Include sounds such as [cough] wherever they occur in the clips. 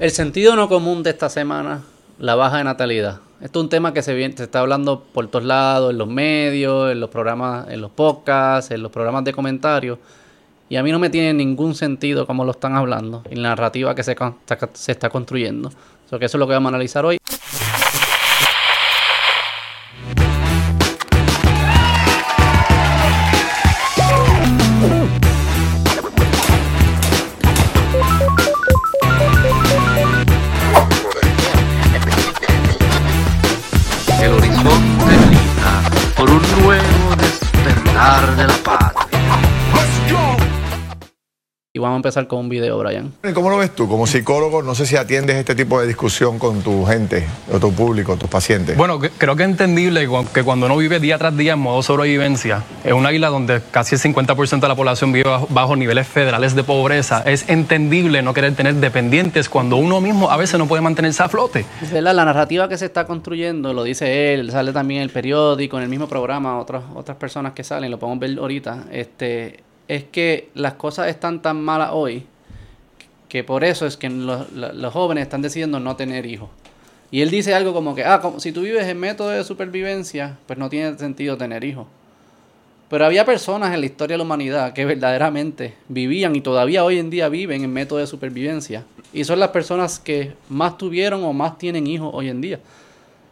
El sentido no común de esta semana, la baja de natalidad. Esto es un tema que se, viene, se está hablando por todos lados, en los medios, en los programas, en los podcasts, en los programas de comentarios. Y a mí no me tiene ningún sentido cómo lo están hablando y la narrativa que se, se está construyendo. Eso es lo que vamos a analizar hoy. Vamos a empezar con un video, Brian. ¿Cómo lo ves tú? Como psicólogo, no sé si atiendes este tipo de discusión con tu gente, o tu público, tus pacientes. Bueno, creo que es entendible que cuando uno vive día tras día en modo sobrevivencia, en una isla donde casi el 50% de la población vive bajo, niveles federales de pobreza, es entendible no querer tener dependientes cuando uno mismo a veces no puede mantenerse a flote. La narrativa que se está construyendo, lo dice él, sale también en el periódico, en el mismo programa, otras, otras personas que salen, lo podemos ver ahorita, este es que las cosas están tan malas hoy que por eso es que los, jóvenes están decidiendo no tener hijos. Y él dice algo como que, ah, como, si tú vives en método de supervivencia, pues no tiene sentido tener hijos. Pero había personas en la historia de la humanidad que verdaderamente vivían y todavía hoy en día viven en método de supervivencia. Y son las personas que más tuvieron o más tienen hijos hoy en día.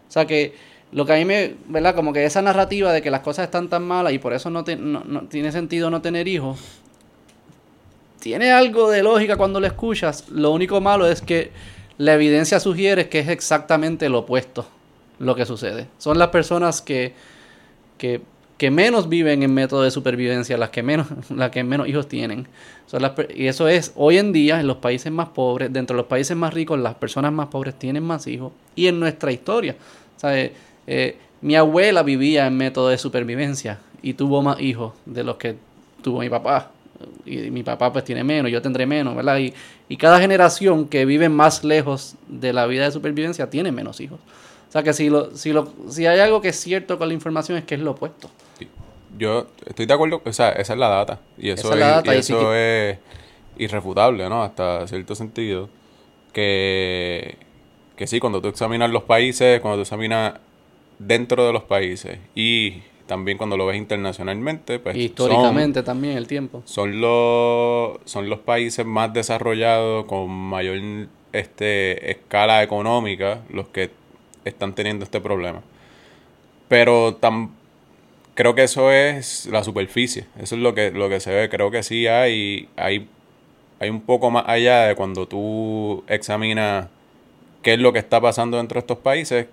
O sea que lo que a mí me, ¿verdad? Como que esa narrativa de que las cosas están tan malas y por eso no, no, tiene sentido no tener hijos, tiene algo de lógica cuando lo escuchas. Lo único malo es que la evidencia sugiere que es exactamente lo opuesto lo que sucede. Son las personas que, que, que menos viven en método de supervivencia, las que menos, [laughs] las que menos hijos tienen. Son las, y eso es, hoy en día, en los países más pobres, dentro de los países más ricos, las personas más pobres tienen más hijos. Y en nuestra historia, ¿sabes? Eh, mi abuela vivía en método de supervivencia y tuvo más hijos de los que tuvo mi papá. Y mi papá pues tiene menos, yo tendré menos, ¿verdad? Y, cada generación que vive más lejos de la vida de supervivencia tiene menos hijos. O sea que si, lo, si, lo, si hay algo que es cierto con la información es que es lo opuesto. Yo estoy de acuerdo, o sea, esa es la data. Y eso, es, eso es irrefutable, ¿no? Hasta cierto sentido. Que, que sí, cuando tú examinas los países, cuando tú examinas dentro de los países y también cuando lo ves internacionalmente, pues históricamente también el tiempo. Son los son los países más desarrollados con mayor este escala económica los que están teniendo este problema. Pero tam, creo que eso es la superficie, eso es lo que lo que se ve, creo que sí hay hay hay un poco más allá de cuando tú examinas qué es lo que está pasando dentro de estos países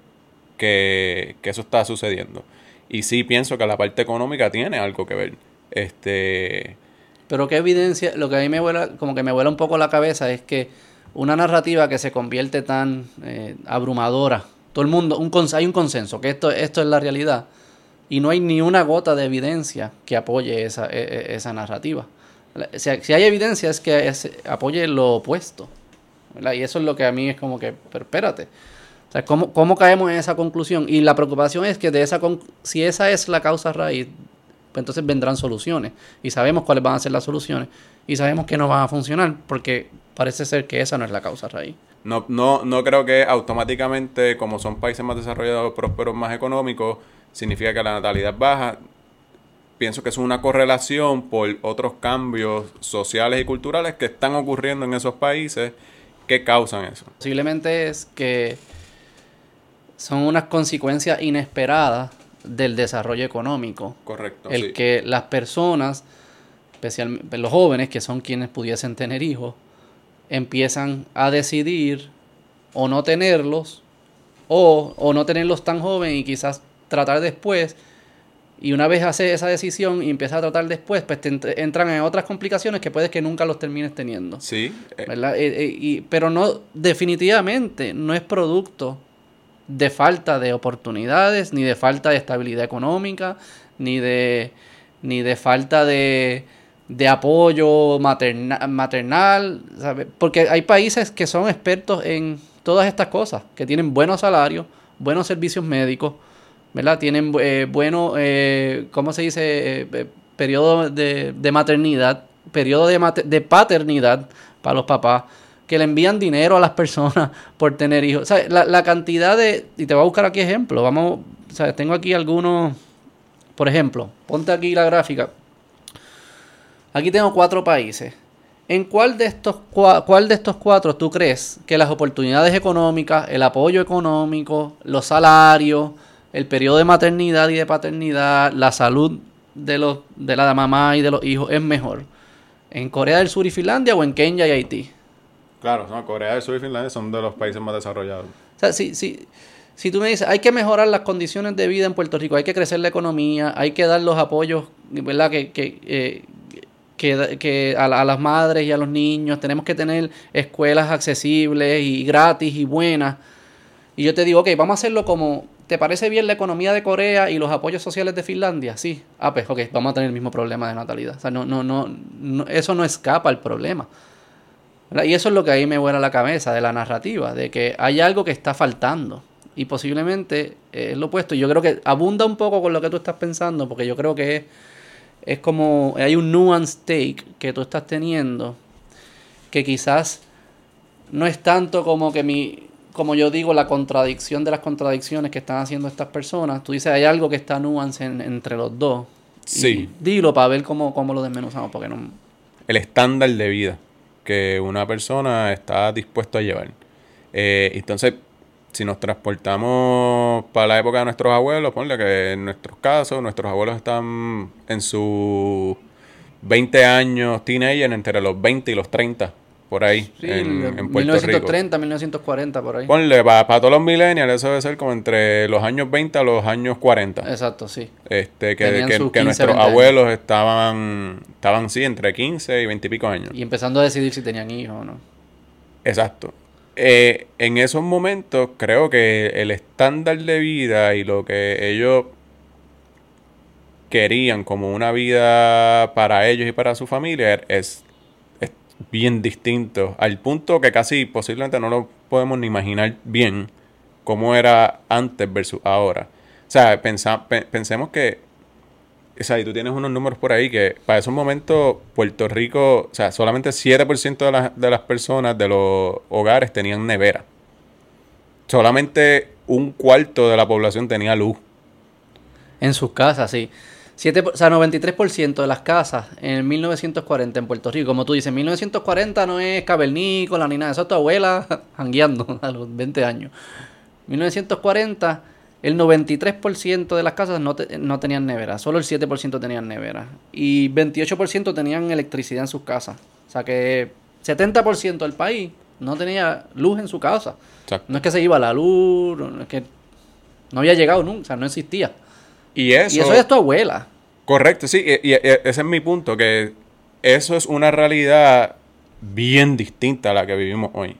que, eso está sucediendo. Y sí pienso que la parte económica tiene algo que ver. Este. Pero qué evidencia, lo que a mí me vuela, como que me vuela un poco la cabeza es que una narrativa que se convierte tan eh, abrumadora, todo el mundo, un hay un consenso que esto, esto es la realidad y no hay ni una gota de evidencia que apoye esa, e, e, esa narrativa. Si, hay evidencia es que apoye lo opuesto. Y eso es lo que a mí es como que, pero espérate. ¿Cómo, caemos en esa conclusión? Y la preocupación es que de esa si esa es la causa raíz, pues entonces vendrán soluciones. Y sabemos cuáles van a ser las soluciones. Y sabemos que no van a funcionar, porque parece ser que esa no es la causa raíz. No, no, no creo que automáticamente, como son países más desarrollados, prósperos, más económicos, significa que la natalidad baja. Pienso que es una correlación por otros cambios sociales y culturales que están ocurriendo en esos países que causan eso. Posiblemente es que son unas consecuencias inesperadas del desarrollo económico. Correcto. El que las personas, especialmente los jóvenes, que son quienes pudiesen tener hijos, empiezan a decidir o no tenerlos, o, o no tenerlos tan joven y quizás tratar después. Y una vez hace esa decisión y empieza a tratar después, pues te entran en otras complicaciones que puedes que nunca los termines teniendo. Sí. Eh. ¿verdad? Eh, eh, y, pero no, definitivamente no es producto de falta de oportunidades, ni de falta de estabilidad económica, ni de, ni de falta de, de apoyo maternal, porque hay países que son expertos en todas estas cosas, que tienen buenos salarios, buenos servicios médicos, ¿verdad? Tienen eh, bueno, eh, ¿cómo se dice? Eh, periodo de, de, maternidad, periodo de, de paternidad para los papás que le envían dinero a las personas [laughs] por tener hijos. O sea, la, la cantidad de... Y te voy a buscar aquí ejemplos. Vamos, o sea, tengo aquí algunos... Por ejemplo, ponte aquí la gráfica. Aquí tengo cuatro países. ¿En cuál de, estos, cuál de estos cuatro tú crees que las oportunidades económicas, el apoyo económico, los salarios, el periodo de maternidad y de paternidad, la salud de, los, de la mamá y de los hijos es mejor? ¿En Corea del Sur y Finlandia o en Kenia y Haití? Claro, no, Corea del Sur y Finlandia son de los países más desarrollados. O sea, si, si, si tú me dices, hay que mejorar las condiciones de vida en Puerto Rico, hay que crecer la economía, hay que dar los apoyos, ¿verdad? Que, que, eh, que, que a, las madres y a los niños, tenemos que tener escuelas accesibles y gratis y buenas. Y yo te digo, ok, vamos a hacerlo como, ¿te parece bien la economía de Corea y los apoyos sociales de Finlandia? Sí. Ah, pues, ok, vamos a tener el mismo problema de natalidad. O sea, no, no, no, eso no escapa al problema. Y eso es lo que ahí me vuela la cabeza de la narrativa, de que hay algo que está faltando. Y posiblemente es lo opuesto. Yo creo que abunda un poco con lo que tú estás pensando, porque yo creo que es es como hay un nuance take que tú estás teniendo que quizás no es tanto como que mi como yo digo la contradicción de las contradicciones que están haciendo estas personas. Tú dices hay algo que está nuance entre los dos. Sí. dilo para ver cómo, cómo lo desmenuzamos porque no el estándar de vida que una persona está dispuesto a llevar. Eh, entonces si nos transportamos para la época de nuestros abuelos, ponle que en nuestros casos, nuestros abuelos están en sus 20 años teenager, entre los 20 y los 30, por ahí, en, en, Puerto 1930, 1940, por ahí. Ponle, para, todos los millennials, eso debe ser como entre los años 20 a los años 40. Exacto, sí. Este, que, que, nuestros abuelos estaban, estaban, sí, entre 15 y 20 y pico años. Y empezando a decidir si tenían hijos o no. Exacto. Eh, en esos momentos creo que el estándar de vida y lo que ellos querían como una vida para ellos y para su familia es bien distinto, al punto que casi posiblemente no lo podemos ni imaginar bien cómo era antes versus ahora. O sea, pensemos que o sea, y tú tienes unos números por ahí que para esos momentos Puerto Rico, o sea, solamente 7% de, las, de las personas de los hogares tenían nevera. Solamente un cuarto de la población tenía luz. En sus casas, sí. Siete, o sea, 93% de las casas en 1940 en Puerto Rico, como tú dices, 1940 no es cavernícola ni nada, eso es tu abuela [laughs] jangueando a los 20 años. 1940 el 93% de las casas no, no, tenían nevera, solo el 7% tenían nevera. Y 28% tenían electricidad en sus casas. O sea que 70% del país no tenía luz en su casa. No es que se iba la luz, no es que no había llegado nunca, o sea, no existía. Y eso, y eso es tu abuela. Correcto, sí, y, ese es mi punto, que eso es una realidad bien distinta a la que vivimos hoy.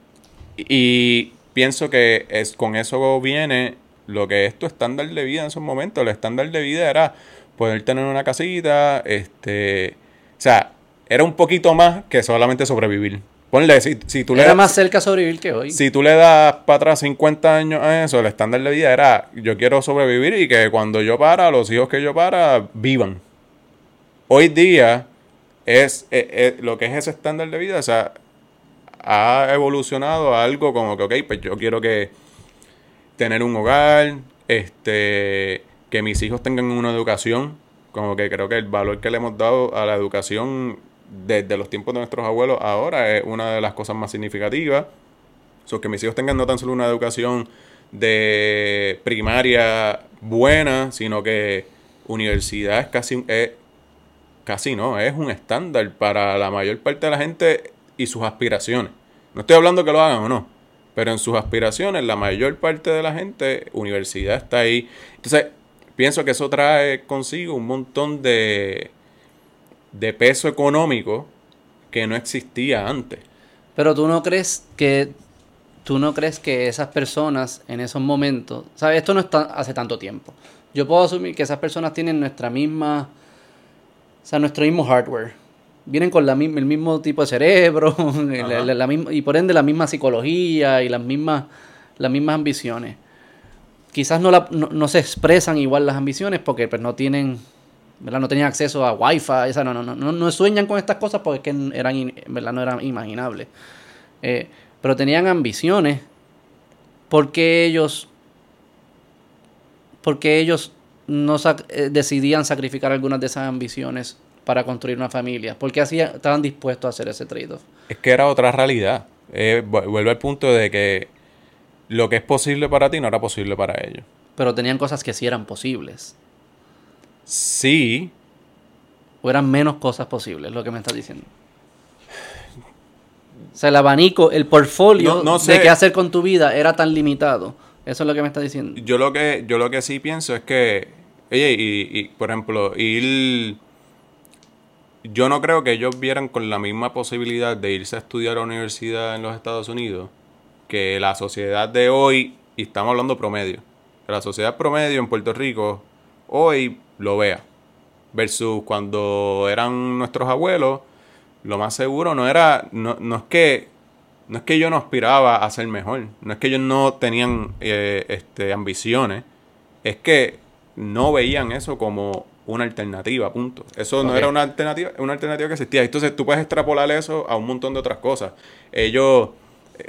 Y pienso que es, con eso viene lo que es tu estándar de vida en esos momentos. El estándar de vida era poder tener una casita, este, o sea, era un poquito más que solamente sobrevivir. Ponle, si, si tú le Era más cerca sobrevivir que hoy. Si tú le das para atrás 50 años a eso, el estándar de vida era, yo quiero sobrevivir y que cuando yo para, los hijos que yo para, vivan. Hoy día, es, eh, eh, lo que es ese estándar de vida, o sea, ha evolucionado a algo como que, ok, pues yo quiero que tener un hogar, este, que mis hijos tengan una educación, como que creo que el valor que le hemos dado a la educación desde los tiempos de nuestros abuelos ahora es una de las cosas más significativas. So, que mis hijos tengan no tan solo una educación de primaria buena, sino que universidad es casi, es, casi no, es un estándar para la mayor parte de la gente y sus aspiraciones. No estoy hablando que lo hagan o no, pero en sus aspiraciones, la mayor parte de la gente, universidad está ahí. Entonces, pienso que eso trae consigo un montón de, de peso económico que no existía antes. Pero tú no crees que tú no crees que esas personas en esos momentos, sabes, esto no está hace tanto tiempo. Yo puedo asumir que esas personas tienen nuestra misma, o sea, nuestro mismo hardware vienen con la, el mismo tipo de cerebro [laughs] la, misma, y por ende la misma psicología y las mismas, las mismas ambiciones. Quizás no, la, no, se expresan igual las ambiciones porque pues, no tienen ¿verdad? no tenían acceso a wifi, esa, no, no, no, no sueñan con estas cosas porque eran, ¿verdad? no eran imaginables. eh, pero tenían ambiciones. porque ellos, porque ellos no eh, decidían sacrificar algunas de esas ambiciones para construir una familia? porque hacían, estaban dispuestos a hacer ese trade-off? Es que era otra realidad. Eh, vuelve al punto de que lo que es posible para ti no era posible para ellos. Pero tenían cosas que sí eran posibles. Sí. O eran menos cosas posibles, lo que me estás diciendo. O sea, el abanico, el portfolio de qué hacer con tu vida era tan limitado. Eso es lo que me estás diciendo. Yo lo que, yo lo que sí pienso es que, oye, y, y por ejemplo, ir yo no creo que ellos vieran con la misma posibilidad de irse a estudiar a la universidad en los Estados Unidos que la sociedad de hoy, y estamos hablando promedio, la sociedad promedio en Puerto Rico hoy lo vea. Versus cuando eran nuestros abuelos, lo más seguro no era, no, no es que no es que yo no aspiraba a ser mejor, no es que ellos no tenían eh, este, ambiciones, es que no veían eso como una alternativa, punto. Eso no era una alternativa, una alternativa que existía. Entonces tú puedes extrapolar eso a un montón de otras cosas. Ellos,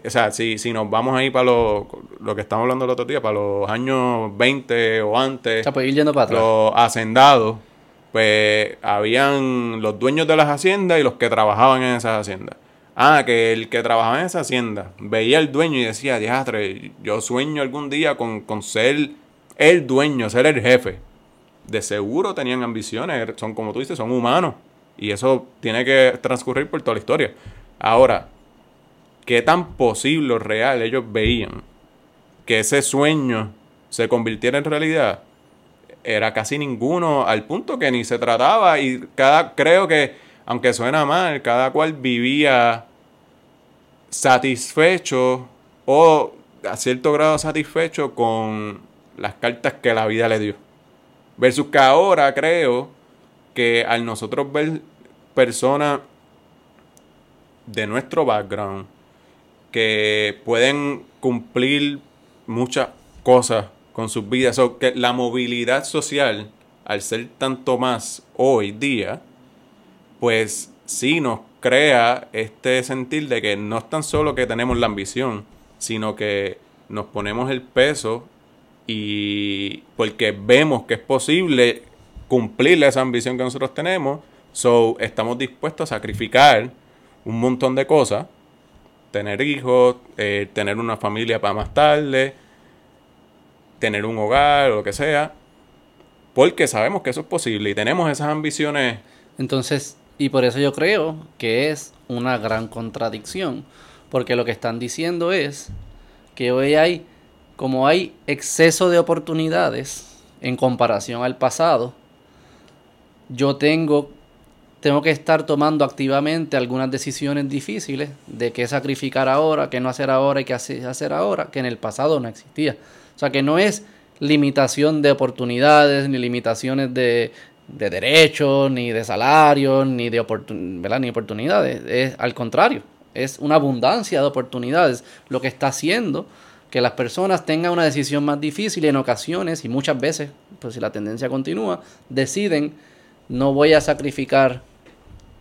o sea, si, si nos vamos ahí para lo, lo que estamos hablando el otro día, para los años 20 o antes, pues, yendo para los hacendados, pues habían los dueños de las haciendas y los que trabajaban en esas haciendas. Ah, que el que trabajaba en esa hacienda veía al dueño y decía, diastre, yo sueño algún día con, con ser el dueño, ser el jefe de seguro tenían ambiciones, son como tú dices, son humanos. Y eso tiene que transcurrir por toda la historia. Ahora, ¿qué tan posible o real ellos veían que ese sueño se convirtiera en realidad? Era casi ninguno, al punto que ni se trataba. Y cada, creo que, aunque suena mal, cada cual vivía satisfecho o a cierto grado satisfecho con las cartas que la vida le dio. Versus que ahora creo que al nosotros ver personas de nuestro background que pueden cumplir muchas cosas con sus vidas, o que la movilidad social, al ser tanto más hoy día, pues sí nos crea este sentir de que no es tan solo que tenemos la ambición, sino que nos ponemos el peso y porque vemos que es posible cumplir esa ambición que nosotros tenemos, so estamos dispuestos a sacrificar un montón de cosas, tener hijos, eh, tener una familia para más tarde, tener un hogar o lo que sea, porque sabemos que eso es posible y tenemos esas ambiciones. Entonces, y por eso yo creo que es una gran contradicción, porque lo que están diciendo es que hoy hay como hay exceso de oportunidades en comparación al pasado, yo tengo, tengo que estar tomando activamente algunas decisiones difíciles de qué sacrificar ahora, qué no hacer ahora y qué hacer ahora, que en el pasado no existía. O sea que no es limitación de oportunidades, ni limitaciones de, de derechos, ni de salarios, ni de ni oportunidades. Es al contrario, es una abundancia de oportunidades lo que está haciendo que las personas tengan una decisión más difícil y en ocasiones y muchas veces, pues si la tendencia continúa, deciden no voy a sacrificar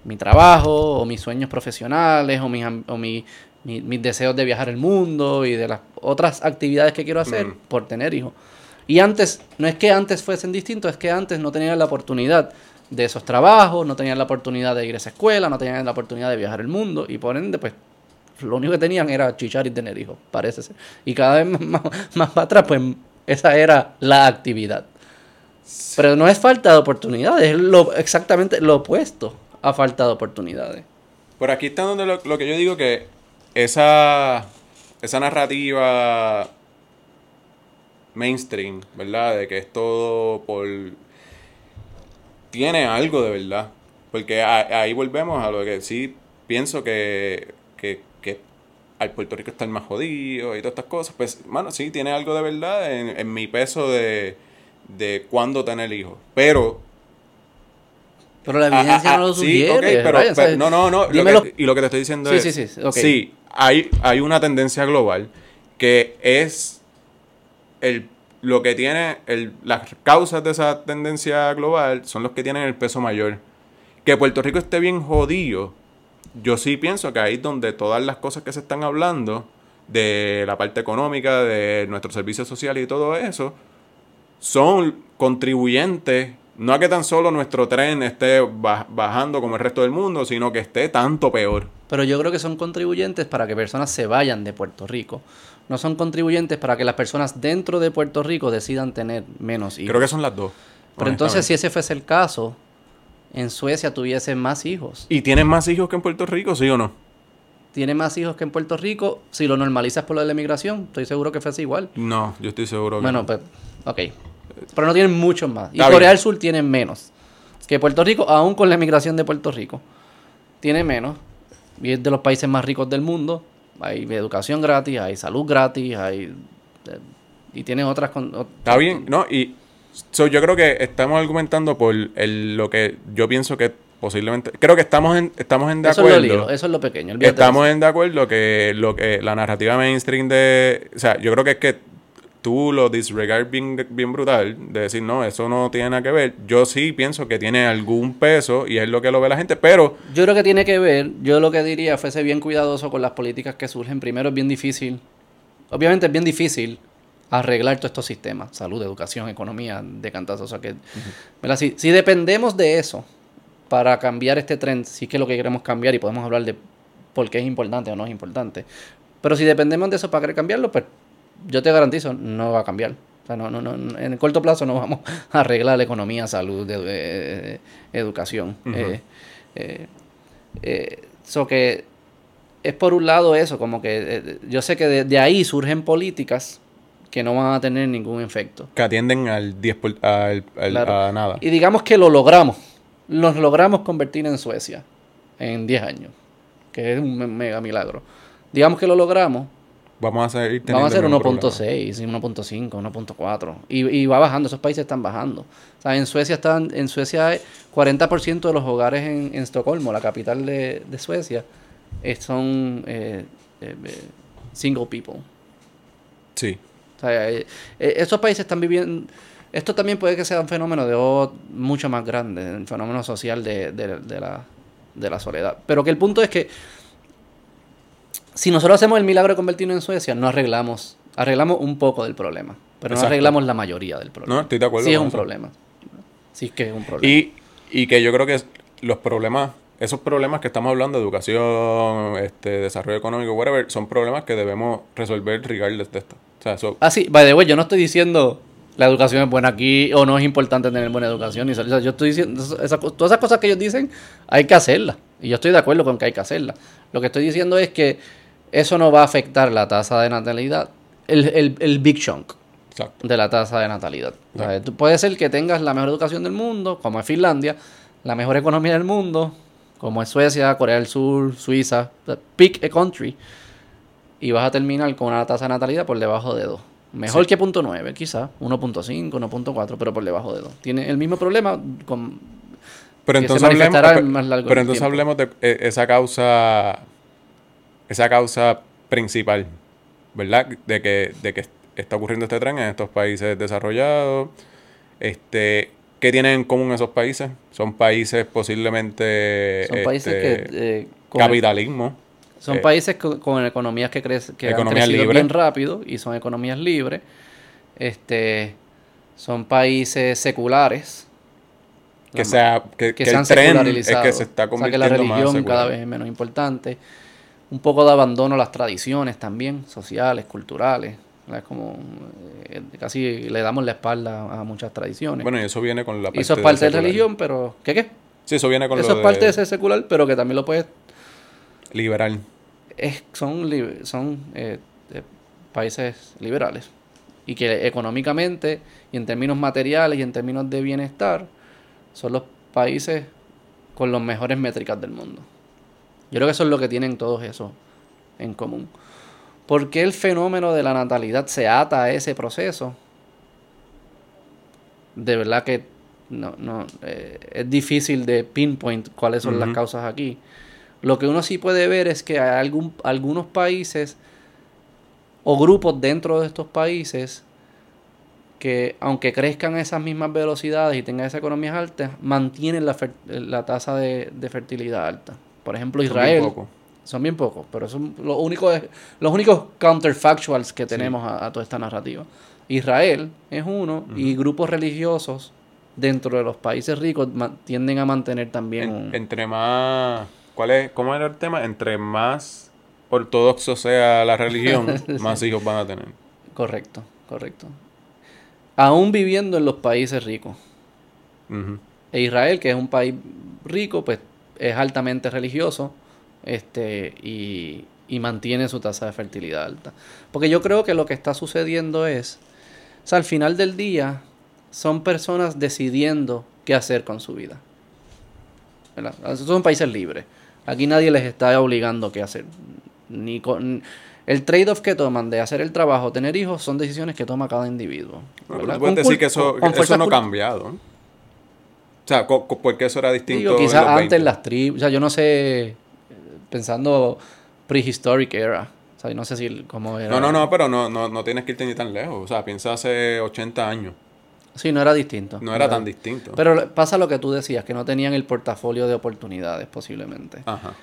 mi trabajo o mis sueños profesionales o, mis, o mis deseos de viajar el mundo y de las otras actividades que quiero hacer mm. por tener hijos. Y antes, no es que antes fuesen distintos, es que antes no tenían la oportunidad de esos trabajos, no tenían la oportunidad de ir a esa escuela, no tenían la oportunidad de viajar el mundo y por ende, pues lo único que tenían era chichar y tener hijos, parece ser. Y cada vez [laughs] más, más, para atrás, pues esa era la actividad. Pero no es falta de oportunidades, es lo, exactamente lo opuesto a falta de oportunidades. Por aquí está donde lo, que yo digo que esa, esa narrativa mainstream, ¿verdad? De que es todo por... Tiene algo de verdad. Porque ahí volvemos a lo que sí pienso que, que al Puerto Rico estar más jodido y todas estas cosas, pues, bueno, sí, tiene algo de verdad en, mi peso de, de cuándo tener hijos. Pero pero la evidencia no lo sugiere. Sí, pero, no, no, no. y lo que te estoy diciendo es... Sí, sí, sí. Sí, hay, hay una tendencia global que es el, lo que tiene... El, las causas de esa tendencia global son los que tienen el peso mayor. Que Puerto Rico esté bien jodido yo sí pienso que ahí es donde todas las cosas que se están hablando de la parte económica, de nuestros servicios sociales y todo eso, son contribuyentes, no a que tan solo nuestro tren esté ba- bajando como el resto del mundo, sino que esté tanto peor. Pero yo creo que son contribuyentes para que personas se vayan de Puerto Rico. No son contribuyentes para que las personas dentro de Puerto Rico decidan tener menos hijos. Creo que son las dos. Pero entonces, si ese fuese el caso, en Suecia tuviesen más hijos. ¿Y tienen más hijos que en Puerto Rico, sí o no? Tiene más hijos que en Puerto Rico. Si lo normalizas por lo de la inmigración, estoy seguro que fuese igual. No, yo estoy seguro que Bueno, no. pues, ok. Pero no tienen muchos más. Y Está Corea bien. del Sur tiene menos. Que Puerto Rico, aún con la emigración de Puerto Rico, tiene menos. Y es de los países más ricos del mundo. Hay educación gratis, hay salud gratis, hay... eh, y tiene otras... con- Está bien, ¿no? Y so, yo creo que estamos argumentando por el, lo que yo pienso que posiblemente... Creo que estamos en, estamos en de Eso es lo acuerdo. lindo, eso es lo pequeño. Estamos en de acuerdo que lo que la narrativa mainstream de... O sea, yo creo que es que tú lo disregard bien, bien brutal, de decir, no, eso no tiene nada que ver. Yo sí pienso que tiene algún peso y es lo que lo ve la gente, pero Yo creo que tiene que ver, yo lo que diría fuese bien cuidadoso con las políticas que surgen. Primero es bien difícil, obviamente es bien difícil arreglar todos estos sistemas, salud, educación, economía, de cantazo. O sea que, ¿verdad? Si, si dependemos de eso para cambiar este trend, si es que es lo que queremos cambiar y podemos hablar de por qué es importante o no es importante. Pero si dependemos de eso para querer cambiarlo, pues yo te garantizo, no va a cambiar. O sea, no, no, no, en el corto plazo no vamos a arreglar la economía, salud, edu- eh, educación. Eh, eh, eh, so que es por un lado eso, como que eh, yo sé que de, ahí surgen políticas que no van a tener ningún efecto. que atienden al 10 por- al, al- Claro. a nada. Y digamos que lo logramos. Nos logramos convertir en Suecia en 10 años, que es un me- mega milagro. Digamos que lo logramos, Vamos a seguir teniendo Vamos a hacer el mismo problema. 1.6, 1.5, 1.4. Y, y va bajando, esos países están bajando. O sea, en Suecia están, en Suecia hay 40% de los hogares en, en Estocolmo, la capital de, de Suecia, eh, son eh, eh, eh, single people. Sí. O sea, eh, esos países están viviendo... Esto también puede que sea un fenómeno de o- mucho más grande, un fenómeno social de, de- de la, de la soledad. Pero que el punto es que si nosotros hacemos el milagro de convertirnos en Suecia, no arreglamos, arreglamos un poco del problema, pero Exacto. no arreglamos la mayoría del problema. No, estoy de acuerdo Sí es un eso. problema. Sí que es un problema. Y, y que yo creo que los problemas, esos problemas que estamos hablando, educación, este, desarrollo económico, whatever, son problemas que debemos resolver regardless de esto. O sea, eso, Ah, sí, by the way, yo no estoy diciendo la educación es buena aquí o no es importante tener buena educación. Y, eso- o sea, yo estoy diciendo, esa todas esas cosas que ellos dicen, hay que hacerlas. Y yo estoy de acuerdo con que hay que hacerlas. Lo que estoy diciendo es que eso no va a afectar la tasa de natalidad, el, el, el big chunk exacto. de la tasa de natalidad. O sea, tú- puede ser que tengas la mejor educación del mundo, como es Finlandia, la mejor economía del mundo, como es Suecia, Corea del Sur, Suiza, pick a country, y vas a terminar con una tasa de natalidad por debajo de 2. Mejor Sí. que punto .9, quizás, 1.5, 1.4, pero por debajo de 2. Tiene el mismo problema con... Pero entonces hablemos, pero entonces hablemos de eh, esa causa, esa causa principal, ¿verdad? De que, de que está ocurriendo este tren en estos países desarrollados. Este, ¿Qué tienen en común esos países? Son países posiblemente... Son países este, que... eh, el- capitalismo. Son Eh, países con, con economías que, crece, que han crecido bien rápido y son economías libres. Este, son países seculares. que sea que, que, que se han el tren es que se está o sea, que convirtiendo la más religión secular. cada vez es menos importante. Un poco de abandono a las tradiciones también, sociales, culturales. Es como eh, casi le damos la espalda a muchas tradiciones. Bueno, y eso viene con la y eso es de parte de secular. religión, pero ¿qué qué? Sí, eso viene con Eso lo es parte de de ser secular, pero que también lo puedes liberal. es, son, li- son eh, eh, países liberales y que económicamente y en términos materiales y en términos de bienestar son los países con las mejores métricas del mundo. Yo creo que eso es lo que tienen todos esos en común. ¿Por qué el fenómeno de la natalidad se ata a ese proceso? De verdad que no, no, eh, es difícil de pinpoint cuáles son las causas aquí. Lo que uno sí puede ver es que hay algún, algunos países o grupos dentro de estos países que aunque crezcan a esas mismas velocidades y tengan esas economías altas, mantienen la, la tasa de, de fertilidad alta. Por ejemplo, Israel. Son bien pocos. Son bien pocos, pero son los únicos, los únicos counterfactuals que tenemos a, a toda esta narrativa. Israel es uno y grupos religiosos dentro de los países ricos tienden a mantener también En- un... entre más. ¿Cuál es? ¿Cómo era el tema? Entre más ortodoxo sea la religión, [laughs] más hijos van a tener. Correcto, correcto. Aún viviendo en los países ricos. E Israel, que es un país rico, pues es altamente religioso este, y, y mantiene su tasa de fertilidad alta. Porque yo creo que lo que está sucediendo es, o sea, al final del día, son personas decidiendo qué hacer con su vida. ¿Verdad? Son países libres. Aquí nadie les está obligando qué hacer. Ni con, el trade-off que toman de hacer el trabajo, tener hijos, son decisiones que toma cada individuo. Bueno, ¿verdad? tú puedes Con decir que eso, que no ha cambiado. O sea, co- co- ¿por qué eso era distinto? Quizás antes 20? las tribus, o sea, yo no sé, pensando prehistoric era, o sea, yo no sé si cómo era. No, no, no, pero no, no, no tienes que irte ni tan lejos. O sea, piensa hace 80 años. Sí, no era distinto. No era tan distinto. Pero pasa lo que tú decías, que no tenían el portafolio de oportunidades posiblemente. Ajá.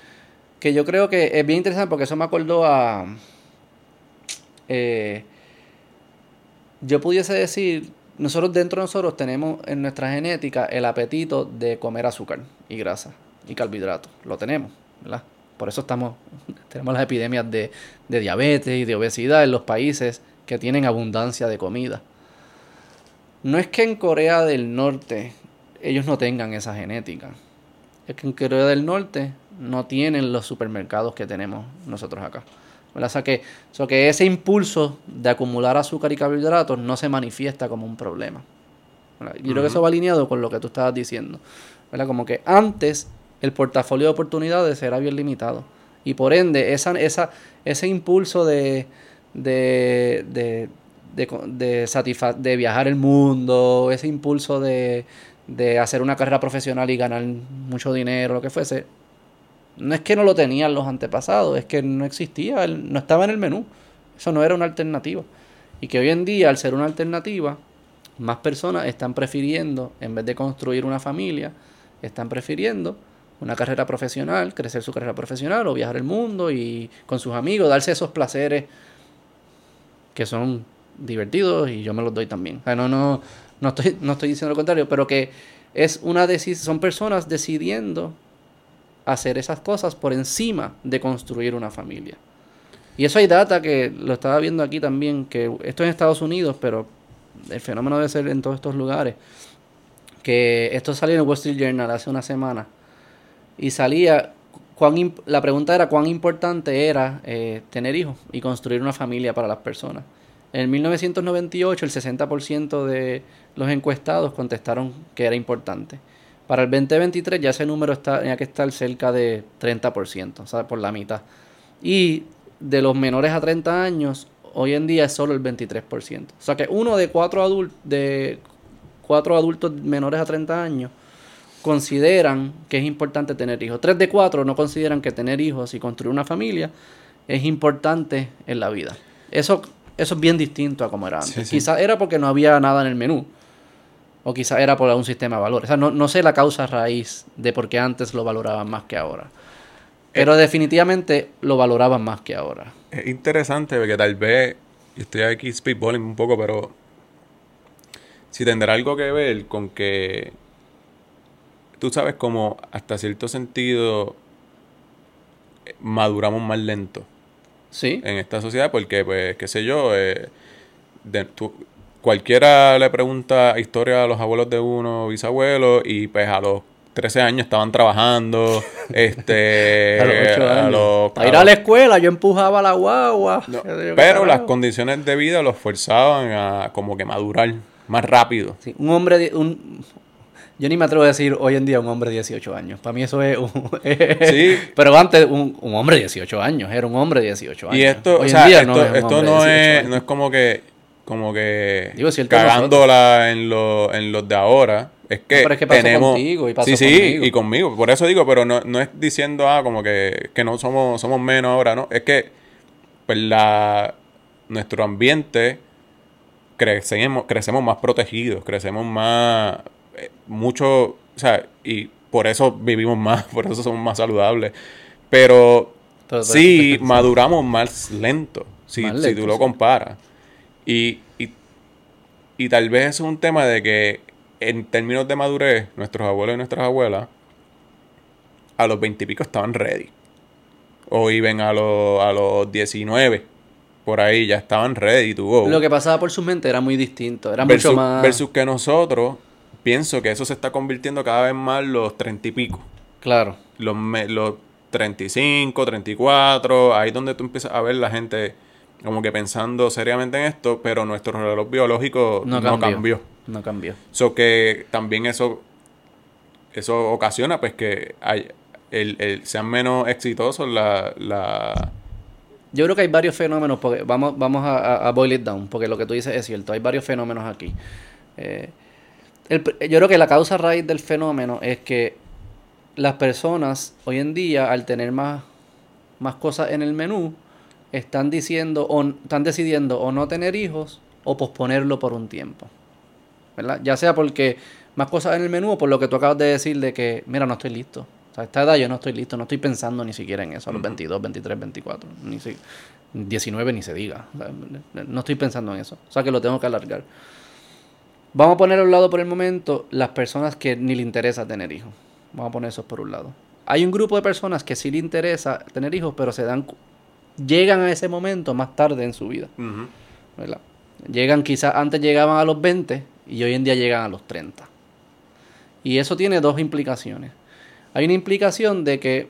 Que yo creo que es bien interesante porque eso me acordó a... eh, yo pudiese decir, nosotros dentro de nosotros tenemos en nuestra genética el apetito de comer azúcar y grasa y carbohidratos. Lo tenemos, ¿verdad? Por eso estamos, [laughs] tenemos las epidemias de, de diabetes y de obesidad en los países que tienen abundancia de comida. No es que en Corea del Norte ellos no tengan esa genética. Es que en Corea del Norte no tienen los supermercados que tenemos nosotros acá. ¿Verdad? O sea que, o sea que ese impulso de acumular azúcar y carbohidratos no se manifiesta como un problema. ¿verdad? Yo creo que eso va alineado con lo que tú estabas diciendo. ¿verdad? Como que antes el portafolio de oportunidades era bien limitado. Y por ende, esa, esa, ese impulso de, de, de, de, co- de satisfa- de viajar el mundo, ese impulso de, de hacer una carrera profesional y ganar mucho dinero, lo que fuese, no es que no lo tenían los antepasados, es que no existía, no estaba en el menú. Eso no era una alternativa. Y que hoy en día, al ser una alternativa, más personas están prefiriendo, en vez de construir una familia, están prefiriendo una carrera profesional, crecer su carrera profesional o viajar el mundo y con sus amigos, darse esos placeres que son divertidos y yo me los doy también. No, no, no, estoy, no estoy diciendo lo contrario, pero que es una deci- son personas decidiendo hacer esas cosas por encima de construir una familia. Y eso hay data que lo estaba viendo aquí también, que esto es en Estados Unidos, pero el fenómeno debe ser en todos estos lugares. Que esto salió en el Wall Street Journal hace una semana. Y salía, cuán la pregunta era cuán importante era eh, tener hijos y construir una familia para las personas. En 1998 el 60% de los encuestados contestaron que era importante. Para el 2023 ya ese número está, tenía que estar cerca de 30%, o sea, por la mitad. Y de los menores a 30 años, hoy en día es solo el 23%. O sea que uno de cuatro, adul- de cuatro adultos menores a 30 años consideran que es importante tener hijos. Tres de cuatro no consideran que tener hijos y construir una familia es importante en la vida. Eso, eso es bien distinto a como era antes. Sí, sí. Quizás era porque no había nada en el menú. O quizás era por un sistema de valores. O sea, no, no sé la causa raíz de por qué antes lo valoraban más que ahora. Pero definitivamente lo valoraban más que ahora. Es interesante porque tal vez, estoy aquí speedballing un poco, pero si tendrá algo que ver con que tú sabes como hasta cierto sentido eh, maduramos más lento Sí. en esta sociedad porque pues qué sé yo eh, de- tú- cualquiera le pregunta historia a los abuelos de uno bisabuelos y pues a los 13 años estaban trabajando [laughs] este a los a Para ir a la escuela yo empujaba la guagua. no, pero las condiciones de vida los forzaban a como que madurar más rápido. Sí, un hombre, de- un, yo ni me atrevo a decir hoy en día un hombre de 18 años. Para mí eso es un... [laughs] Sí. Pero antes un, un hombre de 18 años, era un hombre de 18 años. Y esto, Hoy o en sea, día esto, no es un esto no 18 es, no es como que, como que Digo, cagándola en, lo, en los de ahora. Es que, pero es que pasó tenemos. contigo y pasó sí, sí, conmigo. y conmigo. Por eso digo, pero no, no es diciendo, ah, como que, que no somos, somos menos ahora, ¿no? Es que, pues, la, nuestro ambiente crecemos, crecemos más protegidos, crecemos más, eh, mucho, o sea, y por eso vivimos más, [laughs] por eso somos más saludables. Pero, sí, maduramos más lento, si, Más si tú lo sí. Y, y, y tal vez es un tema de que en términos de madurez, nuestros abuelos y nuestras abuelas a los veintipico estaban ready. O iban a, los a los 19, por ahí ya estaban ready to go. Lo que pasaba por su mente era muy distinto. Era versus, mucho más. versus que nosotros, pienso que eso se está convirtiendo cada vez más los treinta y pico. Claro. Los, los 35, 34, ahí donde tú empiezas a ver la gente como que pensando seriamente en esto, pero nuestro reloj biológico No no, cambió. cambió. No cambió. So que también eso eso ocasiona pues que hay, el, el- sean menos exitosos la, la Yo creo que hay varios fenómenos, porque vamos, vamos a, boil it down, porque lo que tú dices es cierto, hay varios fenómenos aquí. Eh, el yo creo que la causa raíz del fenómeno es que las personas hoy en día, al tener más, más cosas en el menú, están diciendo o están decidiendo o no tener hijos o posponerlo por un tiempo. ¿Verdad? Ya sea porque más cosas en el menú o por lo que tú acabas de decir de que, mira, no estoy listo. O sea, a esta edad yo no estoy listo, no estoy pensando ni siquiera en eso, a los 22, 23, 24, ni si, 19 ni se diga. O sea, no estoy pensando en eso. O sea, que lo tengo que alargar. Vamos a poner a un lado por el momento las personas que ni le interesa tener hijos. Vamos a poner eso por un lado. Hay un grupo de personas que sí le interesa tener hijos, pero se dan llegan a ese momento más tarde en su vida. Llegan quizás antes llegaban a los 20 y hoy en día llegan a los 30. Y eso tiene dos implicaciones. Hay una implicación de que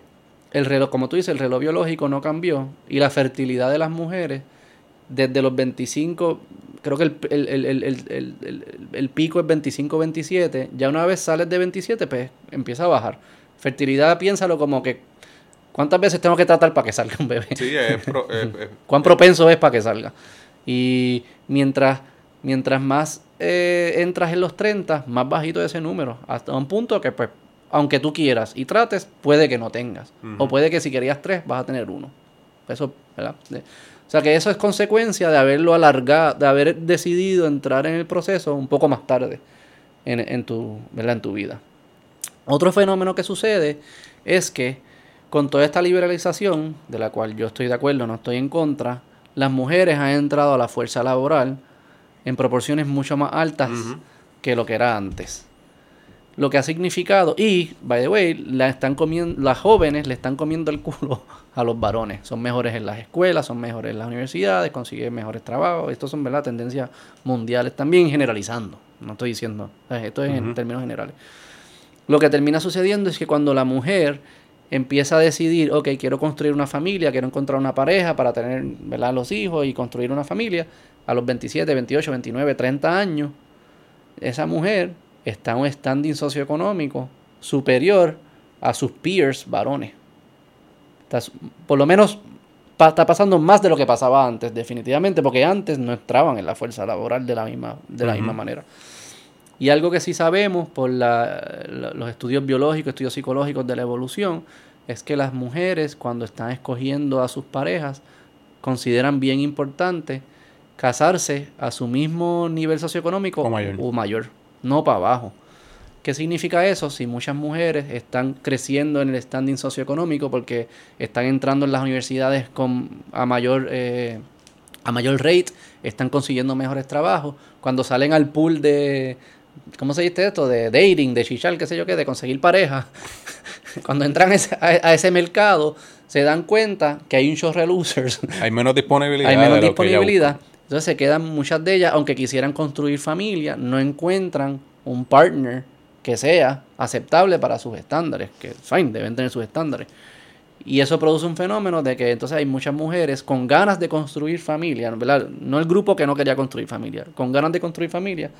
el reloj, como tú dices, el reloj biológico no cambió y la fertilidad de las mujeres desde los 25, creo que el, el- el- el- el- el- el- el pico es 25-27, ya una vez sales de 27, pues empieza a bajar. Fertilidad, piénsalo como que, ¿cuántas veces tengo que tratar para que salga un bebé? sí es, pro- [laughs] es- es- cuán propenso es para que salga. Y mientras, mientras más eh, entras en los 30, más bajito es ese número. Hasta un punto que, pues, aunque tú quieras y trates, puede que no tengas. O puede que si querías tres, vas a tener uno. Eso, ¿verdad? De- o sea que eso es consecuencia de haberlo alargado, de haber decidido entrar en el proceso un poco más tarde en, en tu, ¿verdad? en tu vida. Otro fenómeno que sucede es que con toda esta liberalización, de la cual yo estoy de acuerdo, no estoy en contra, las mujeres han entrado a la fuerza laboral en proporciones mucho más altas que lo que era antes. Lo que ha significado, y, by the way, la están comiendo, las jóvenes le están comiendo el culo a los varones. Son mejores en las escuelas, son mejores en las universidades, consiguen mejores trabajos. Estos son, ¿verdad?, tendencias mundiales también generalizando. No estoy diciendo, esto es en términos generales. Lo que termina sucediendo es que cuando la mujer empieza a decidir, ok, quiero construir una familia, quiero encontrar una pareja para tener ¿verdad? los hijos y construir una familia, a los 27, 28, 29, 30 años, esa mujer está en un standing socioeconómico superior a sus peers varones. Está por lo menos pa- está pasando más de lo que pasaba antes, definitivamente, porque antes no entraban en la fuerza laboral de la misma, de la misma manera. Y algo que sí sabemos por la- los estudios biológicos, estudios psicológicos de la evolución, es que las mujeres cuando están escogiendo a sus parejas consideran bien importante casarse a su mismo nivel socioeconómico O mayor. o mayor, no para abajo. ¿Qué significa eso? Si muchas mujeres están creciendo en el standing socioeconómico porque están entrando en las universidades con, a mayor eh, a mayor rate, están consiguiendo mejores trabajos, cuando salen al pool de ¿cómo se dice esto? de dating, de chichar, qué sé yo qué, de conseguir pareja, [laughs] cuando entran a ese, mercado, se dan cuenta que hay un show de losers hay menos [laughs] disponibilidad hay menos disponibilidad. Entonces se quedan muchas de ellas, aunque quisieran construir familia, no encuentran un partner que sea aceptable para sus estándares, que fine, deben tener sus estándares. Y eso produce un fenómeno de que entonces hay muchas mujeres con ganas de construir familia, ¿verdad? No el grupo que no quería construir familia, con ganas de construir familia,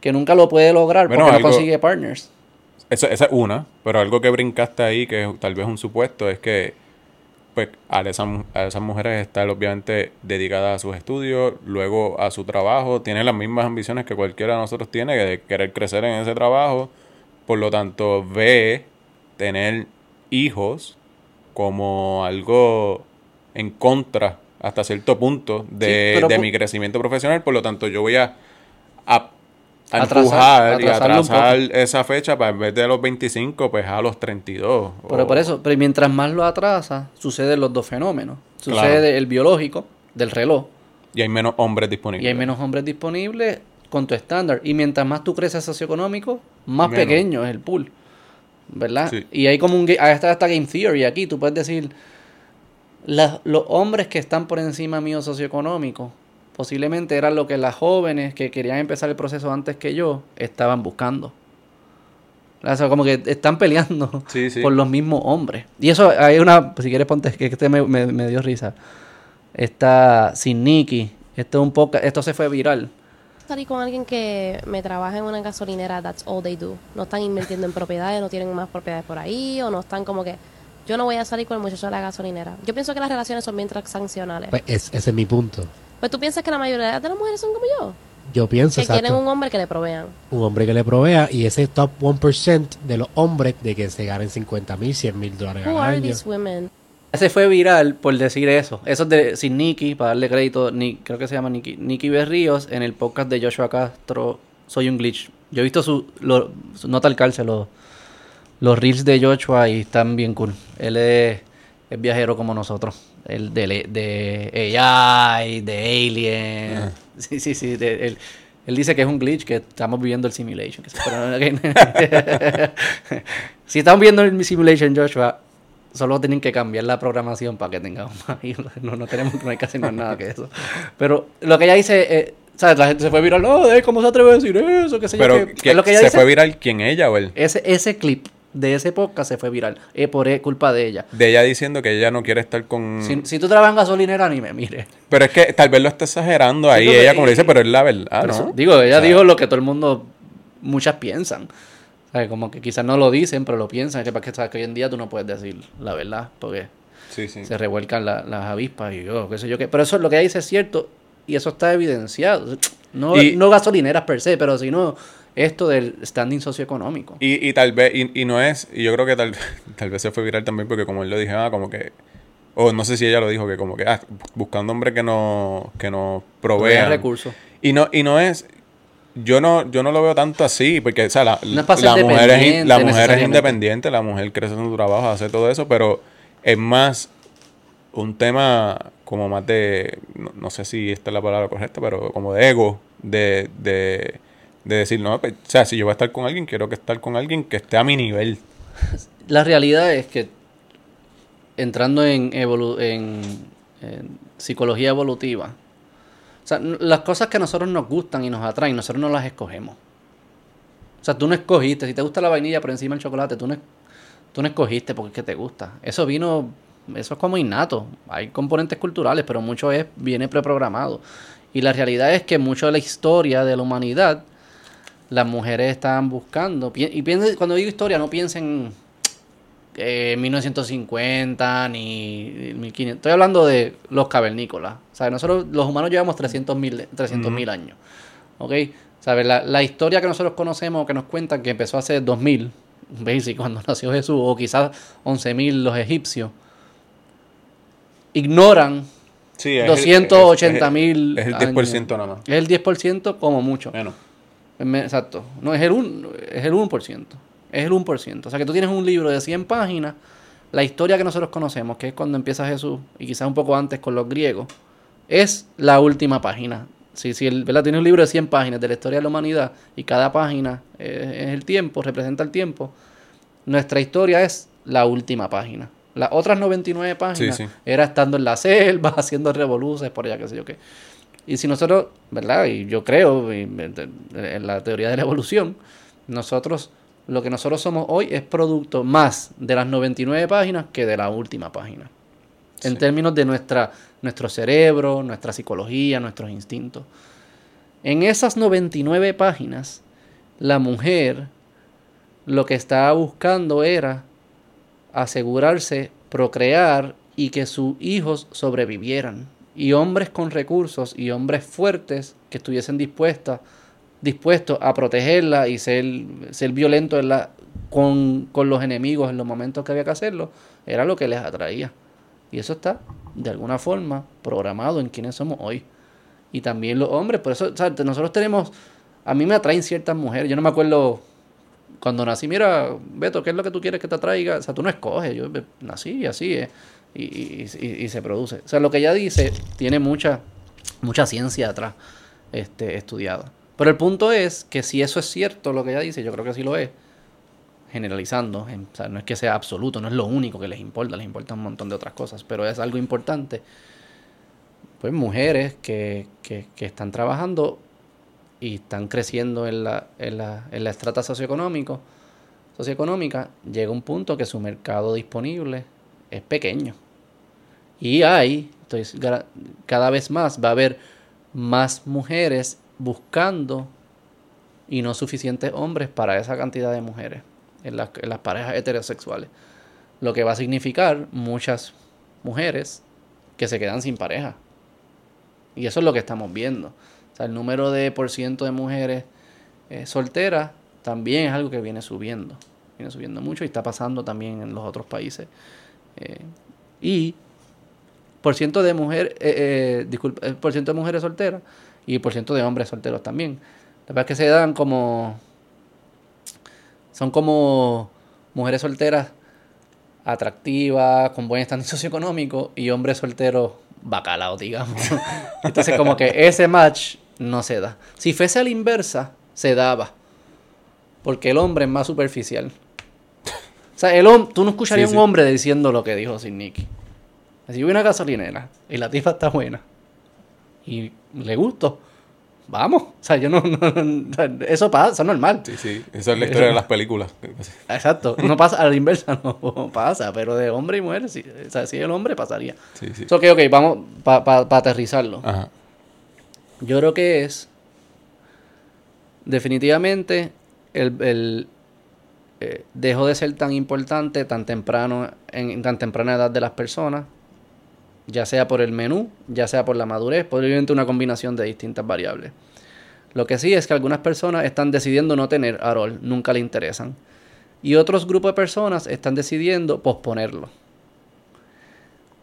que nunca lo puede lograr Bueno, porque algo- no consigue partners. Esa, esa es una, pero algo que brincaste ahí, que tal vez un supuesto, es que pues a esas, a esas mujeres están obviamente dedicadas a sus estudios, luego a su trabajo, tienen las mismas ambiciones que cualquiera de nosotros tiene, de querer crecer en ese trabajo, por lo tanto ve tener hijos como algo en contra hasta cierto punto de, Sí, de mi crecimiento profesional, por lo tanto yo voy a, a a Atrasar- y atrasar esa fecha para en vez de los 25, pues a los 32. Pero o- por eso, pero mientras más lo atrasa, suceden los dos fenómenos. Claro. Sucede el biológico, del reloj, Y hay menos hombres disponibles. y hay menos hombres disponibles con tu estándar. Y mientras más tú creces socioeconómico, más Menos. pequeño es el pool. ¿Verdad? Sí. Y hay como un... ga- ah, está hasta game theory aquí. Tú puedes decir, los hombres que están por encima mío socioeconómico, posiblemente eran lo que las jóvenes que querían empezar el proceso antes que yo, estaban buscando. O sea, como que están peleando [laughs] Sí, sí. por los mismos hombres. Y eso hay una, si quieres ponte, que este me, me- me dio risa. Está sin Nicky. Esto es un poco, esto se fue viral. salir con alguien que me trabaja en una gasolinera, that's all they do. No están invirtiendo en propiedades, no tienen más propiedades por ahí, o no están como que. Yo no voy a salir con el muchacho de la gasolinera. Yo pienso que las relaciones son bien transaccionales. Pues es- ese es mi punto. Pues tú piensas que la mayoría de las mujeres son como yo, Yo pienso, que exacto, quieren un hombre que le provean. un hombre que le provea y ese top 1% de los hombres de que se ganen 50 mil, 100 mil dólares Who al are año. these women? Se fue viral por decir eso. Eso es de sin Nicky, para darle crédito, Ni- creo que se llama Nicky, Nicky Berríos en el podcast de Joshua Castro, Soy un glitch. Yo he visto su, lo, su nota al calce, los, los reels de Joshua y están bien cool. Él es, es viajero como nosotros. El de, de AI, de Alien. [laughs] Sí, sí, sí. de- él, él dice que es un glitch, que estamos viviendo el simulation. que se- pero- [laughs] [laughs] si estamos viendo el simulation, Joshua, solo tienen que cambiar la programación para que tengamos más. No, no tenemos, no hay que hacer más nada que eso. Pero lo que ella dice, eh, ¿sabes? La gente se fue viral, no, ¿cómo se atreve a decir eso? ¿Qué sé yo Pero qué?". ¿qué- lo que ella ¿se dice, fue viral quién ella o él? Ese, ese clip de ese podcast se fue viral. eh, por eh, culpa de ella. De ella diciendo que ella no quiere estar con... Si, si tú trabajas en gasolinera, ni me mire. Pero es que tal vez lo está exagerando ahí, ella como le dice, pero es la verdad, eso- ¿no? digo, ella O sea, dijo lo que todo el mundo, muchas piensan. ¿Sabes? Como que quizás no lo dicen, pero lo piensan. Que, para que, sabes que hoy en día tú no puedes decir la verdad, porque Sí, sí. se revuelcan la- las avispas y yo, qué sé yo qué. Pero eso es lo que ella dice es cierto y eso está evidenciado. No, Y- no gasolineras per se, pero sino esto del standing socioeconómico. Y, y tal vez, y, y no es, y yo creo que tal, [laughs] tal vez se fue viral también porque como él lo dije, ah, como que, o no sé si ella lo dijo, que como que, ah, buscando hombres que no, que nos Provee provean. recursos. Y no, y no es, yo no, yo no lo veo tanto así, porque, o sea, la, No es la mujer es, la mujer es independiente, la mujer crece en su trabajo, hace todo eso, pero es más un tema como más de, no, no sé si esta es la palabra correcta, pero como de ego, de, de, de decir, no, pues, o sea, si yo voy a estar con alguien, quiero que estar con alguien que esté a mi nivel. La realidad es que entrando en, evolu- en, psicología evolutiva, o sea, las cosas que a nosotros nos gustan y nos atraen, nosotros no las escogemos. O sea, tú no escogiste, si te gusta la vainilla por encima del chocolate, tú no, tú no escogiste porque es que te gusta. Eso vino, eso es como innato. Hay componentes culturales, pero mucho es, viene preprogramado. Y la realidad es que mucho de la historia de la humanidad, las mujeres estaban buscando. Y piensen- cuando digo historia, no piensen eh, 1950 ni 1500. Estoy hablando de los cavernícolas. O sea, nosotros los humanos llevamos 300 mil años. ¿Ok? ¿Sabes? La, la historia que nosotros conocemos, que nos cuentan que empezó hace 2000, [laughs] basic, cuando [laughs] nació Jesús, o quizás 11.000 los egipcios, ignoran Sí, es el- 280 es- mil. Es el 10% nada más. Es el 10% como mucho. Menos. Exacto. No, es el, un, es el 1%. Es el 1%. O sea que tú tienes un libro de 100 páginas, la historia que nosotros conocemos, que es cuando empieza Jesús, y quizás un poco antes con los griegos, es la última página. Si, si el, ¿verdad? Tiene un libro de 100 páginas de la historia de la humanidad y cada página eh, es el tiempo, representa el tiempo, nuestra historia es la última página. Las otras 99 páginas Sí, sí. era estando en la selva, [laughs] haciendo revoluciones por allá, qué sé yo qué. Y si nosotros, ¿verdad? Y yo creo en la teoría de la evolución, nosotros, lo que nosotros somos hoy es producto más de las 99 páginas que de la última página. En términos de nuestra, nuestro cerebro, nuestra psicología, nuestros instintos. En esas 99 páginas, la mujer lo que estaba buscando era asegurarse, procrear y que sus hijos sobrevivieran. Y hombres con recursos y hombres fuertes que estuviesen dispuestas, dispuestos a protegerla y ser, ser violentos en la, con, con los enemigos en los momentos que había que hacerlo, era lo que les atraía. Y eso está, de alguna forma, programado en quienes somos hoy. Y también los hombres, por eso, nosotros tenemos A mí me atraen ciertas mujeres. Yo no me acuerdo cuando nací, mira, Beto, ¿qué es lo que tú quieres que te atraiga? O sea, tú no escoges. Yo eh, nací así es. Y, y- y- se produce. O sea, lo que ella dice tiene mucha, mucha ciencia atrás este, estudiada. Pero el punto es que si eso es cierto, lo que ella dice, yo creo que sí lo es, generalizando, en- o sea, no es que sea absoluto, no es lo único que les importa, les importa un montón de otras cosas, pero es algo importante. Pues mujeres que, que, que están trabajando y están creciendo en la, en la, en la estrata socioeconómico, socioeconómica, llega un punto que su mercado disponible es pequeño. Y hay, entonces, cada vez más va a haber más mujeres buscando y no suficientes hombres para esa cantidad de mujeres en las, en las parejas heterosexuales. Lo que va a significar muchas mujeres que se quedan sin pareja. Y eso es lo que estamos viendo. O sea, el número de por ciento de mujeres eh, solteras también es algo que viene subiendo. Viene subiendo mucho y está pasando también en los otros países. Eh, y por ciento de mujeres, eh, eh, por ciento de mujeres solteras y por ciento de hombres solteros también. La verdad es que se dan como, son como mujeres solteras atractivas, con buen estatus [laughs] socioeconómico y hombres solteros bacalaos, digamos. [laughs] Entonces como que ese match no se da. Si fuese a la inversa, se daba. Porque el hombre es más superficial. O sea, el tú no escucharías Sí, un hombre diciendo lo que dijo Sin Nicky. Si voy a una gasolinera y la tipa está buena y le gusto, vamos. O sea, yo no, [laughs] eso pasa, eso es normal. Sí, sí. Esa es la historia de las películas. Exacto, no pasa, a la inversa [laughs] no pasa, pero de hombre y mujer, sí, o sea, si el hombre pasaría. Sí, sí. So, ok, ok, vamos para aterrizarlo. Ajá. Yo creo que es definitivamente el, el, eh, dejó de ser tan importante tan temprano en tan temprana edad de las personas, ya sea por el menú, ya sea por la madurez, posiblemente una combinación de distintas variables. Lo que sí es que algunas personas están decidiendo no tener AROL, nunca le interesan. Y otros grupos de personas están decidiendo posponerlo.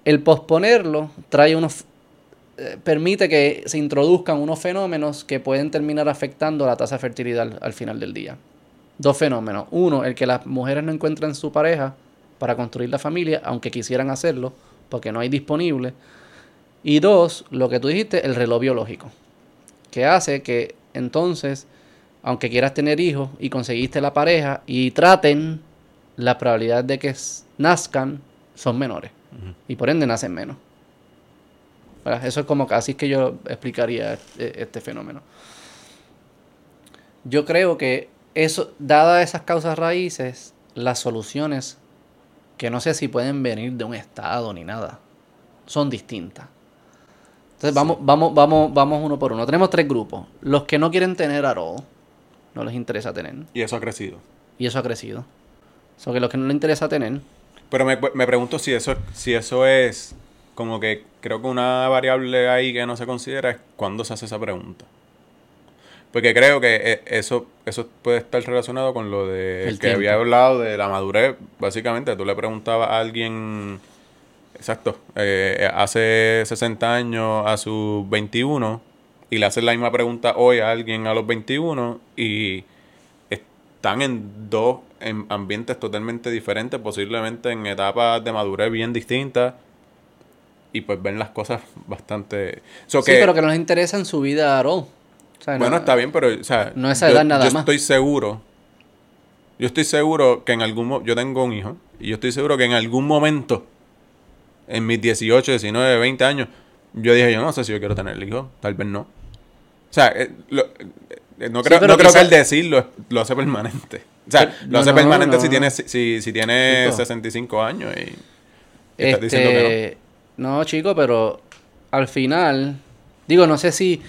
El posponerlo trae unos eh, permite que se introduzcan unos fenómenos que pueden terminar afectando la tasa de fertilidad al final del día. Dos fenómenos. Uno, el que las mujeres no encuentran su pareja para construir la familia, aunque quisieran hacerlo, porque no hay disponible. Y dos, lo que tú dijiste, el reloj biológico, que hace que entonces, aunque quieras tener hijos y conseguiste la pareja y traten, la probabilidad de que nazcan son menores. Y por ende nacen menos. ¿verdad? Eso es como así es que yo explicaría este, este fenómeno. Yo creo que eso, dadas esas causas raíces, las soluciones, que no sé si pueden venir de un estado ni nada, son distintas. Entonces vamos, vamos, vamos, vamos uno por uno. Tenemos tres grupos. Los que no quieren tener arroz, no les interesa tener. Y eso ha crecido. Y eso ha crecido. So que los que no les interesa tener, Pero me, me pregunto si eso, si eso es como que creo que una variable ahí que no se considera es cuándo se hace esa pregunta. Porque creo que eh, eso, eso puede estar relacionado con lo de El que tiempo. había hablado de la madurez. Básicamente, tú le preguntabas a alguien, exacto, eh, hace 60 años a sus 21 y le haces la misma pregunta hoy a alguien a los 21 y están en dos en ambientes totalmente diferentes, posiblemente en etapas de madurez bien distintas y pues ven las cosas bastante... So sí, que- pero que no les interesa en su vida. O sea, bueno, no- está bien, pero o sea, no esa yo, edad nada yo más. estoy seguro, yo estoy seguro que en algún mo- yo tengo un hijo y yo estoy seguro que en algún momento en mis 18, 19, 20 años yo dije, yo no sé si yo quiero tener el hijo, tal vez no. O sea, eh, lo- eh, no creo, no creo que el decirlo lo hace permanente. O sea, Pero- lo hace no, permanente si tiene si, si tiene Chico. 65 años y, y estás diciendo que Este, no, chico, pero al final, digo, no sé si...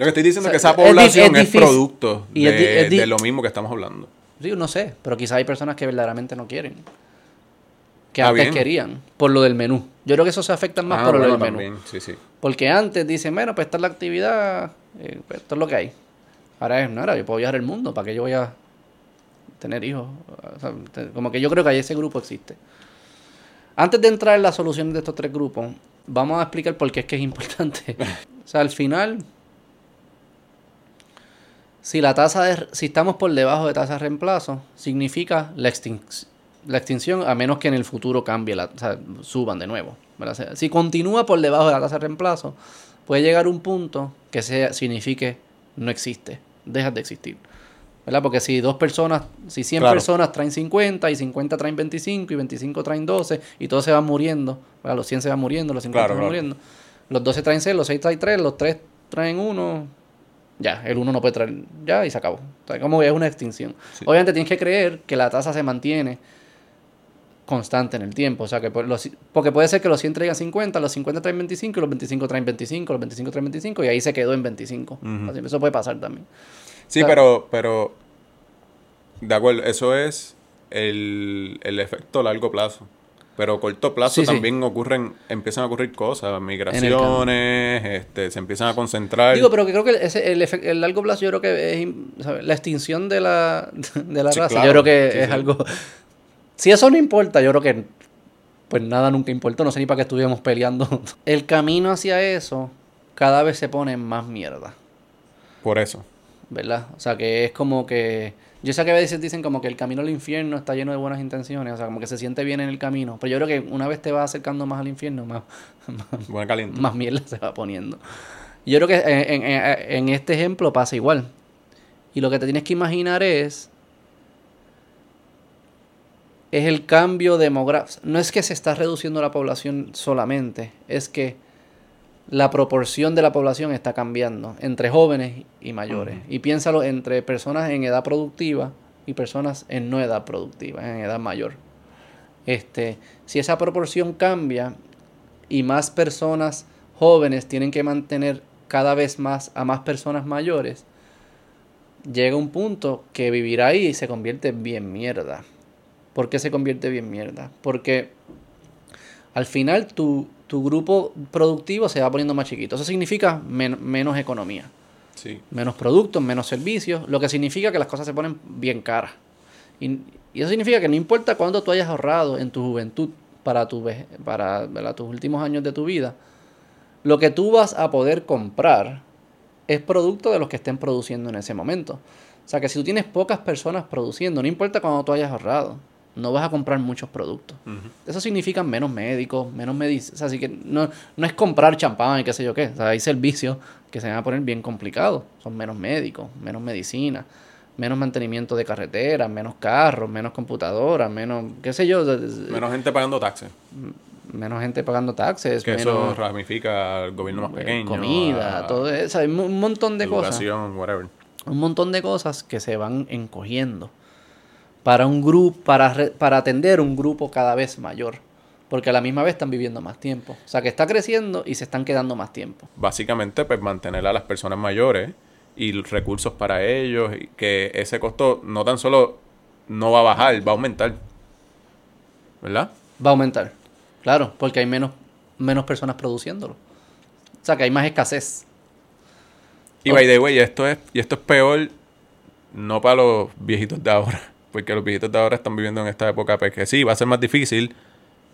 Lo que estoy diciendo O es que esa población es producto Y de, es di- de lo mismo que estamos hablando. Digo, no sé, pero quizás hay personas que verdaderamente no quieren. Que Ah, antes bien. querían, por lo del menú. Yo creo que eso se afecta más Ah, por lo del menú. sí, sí. Porque antes dicen, bueno, pues esta es la actividad, eh, pues esto es lo que hay. Ahora es, no, ahora yo puedo viajar el mundo, ¿para qué yo voy a tener hijos? O sea, te- como que yo creo que ahí ese grupo existe. Antes de entrar en la solución de estos tres grupos, vamos a explicar por qué es que es importante. [laughs] o sea, al final, Si la tasa de, si estamos por debajo de tasa de reemplazo, significa la, extinc- la extinción a menos que en el futuro cambie, la, o sea, suban de nuevo. ¿verdad? Si continúa por debajo de la tasa de reemplazo, puede llegar un punto que sea, signifique no existe, dejas de existir. ¿verdad? Porque si dos personas, si 100 Claro. personas traen 50 y 50 traen 25 y 25 traen 12 y todos se van muriendo, ¿verdad? los 100 se van muriendo, los 50 Claro, se van claro. muriendo, los 12 traen 6, los 6 traen 3, los 3 traen 1, ya, el 1 no puede traer, ya y se acabó. O sea, como es una extinción. Sí. Obviamente tienes que creer que la tasa se mantiene constante en el tiempo. O sea, que por los- porque puede ser que los 100 traigan 50, los 50 traen 25, y los 25 traen 25, los 25 traen 25 y ahí se quedó en 25. Ujú. Así, Eso puede pasar también. Sí, O sea- pero, pero, de acuerdo, eso es el, el efecto a largo plazo. Pero a corto plazo Sí, sí. también ocurren, empiezan a ocurrir cosas, migraciones, este, se empiezan a concentrar. Digo, pero que creo que ese- el, el largo plazo yo creo que es la extinción de la, [laughs] de la Sí, raza. claro. Yo creo que es algo... Si eso no importa, yo creo que pues nada nunca importó. No sé ni para qué estuviéramos peleando. [laughs] El camino hacia eso cada vez se pone más mierda. Por eso. ¿verdad? O sea, que es como que... Yo sé que a veces dicen como que el camino al infierno está lleno de buenas intenciones, o sea, como que se siente bien en el camino. Pero yo creo que una vez te vas acercando más al infierno, más, [laughs] más, mierda se va poniendo. Yo creo que en, en- en este ejemplo pasa igual. Y lo que te tienes que imaginar es... Es el cambio demográfico. No es que se está reduciendo la población solamente, es que la proporción de la población está cambiando entre jóvenes y mayores. Y piénsalo entre personas en edad productiva y personas en no edad productiva, en edad mayor. Este, si esa proporción cambia y más personas jóvenes tienen que mantener cada vez más a más personas mayores, llega un punto que vivir ahí se convierte bien mierda. ¿Por qué se convierte bien mierda? Porque al final tu, tu grupo productivo se va poniendo más chiquito. Eso significa men- menos economía, Sí. menos productos, menos servicios, lo que significa que las cosas se ponen bien caras. Y, y eso significa que no importa cuánto tú hayas ahorrado en tu juventud para, tu, para ¿verdad? tus últimos años de tu vida, lo que tú vas a poder comprar es producto de los que estén produciendo en ese momento. O sea que si tú tienes pocas personas produciendo, no importa cuánto tú hayas ahorrado, no vas a comprar muchos productos. Eso significa menos médicos, menos medicinas. así que no, no es comprar champán y qué sé yo qué. O sea, hay servicios que se van a poner bien complicados. Son menos médicos, menos medicina, menos mantenimiento de carreteras, menos carros, menos computadoras, menos, qué sé yo, Menos gente pagando taxes. menos gente pagando taxes, Que eso menos ramifica al gobierno más eh, pequeño. comida, a todo eso. Hay un montón de cosas. educación, whatever. un montón de cosas que se van encogiendo para un grupo para para atender un grupo cada vez mayor porque a la misma vez están viviendo más tiempo. O sea que está creciendo y se están quedando más tiempo. Básicamente, pues mantener a las personas mayores y recursos para ellos, y que ese costo no tan solo no va a bajar, va a aumentar. ¿Verdad? va a aumentar claro porque hay menos menos personas produciéndolo. O sea que hay más escasez. Y by the way, esto es, y esto es peor no para los viejitos de ahora, porque los viejitos de ahora están viviendo en esta época, pues que sí, va a ser más difícil,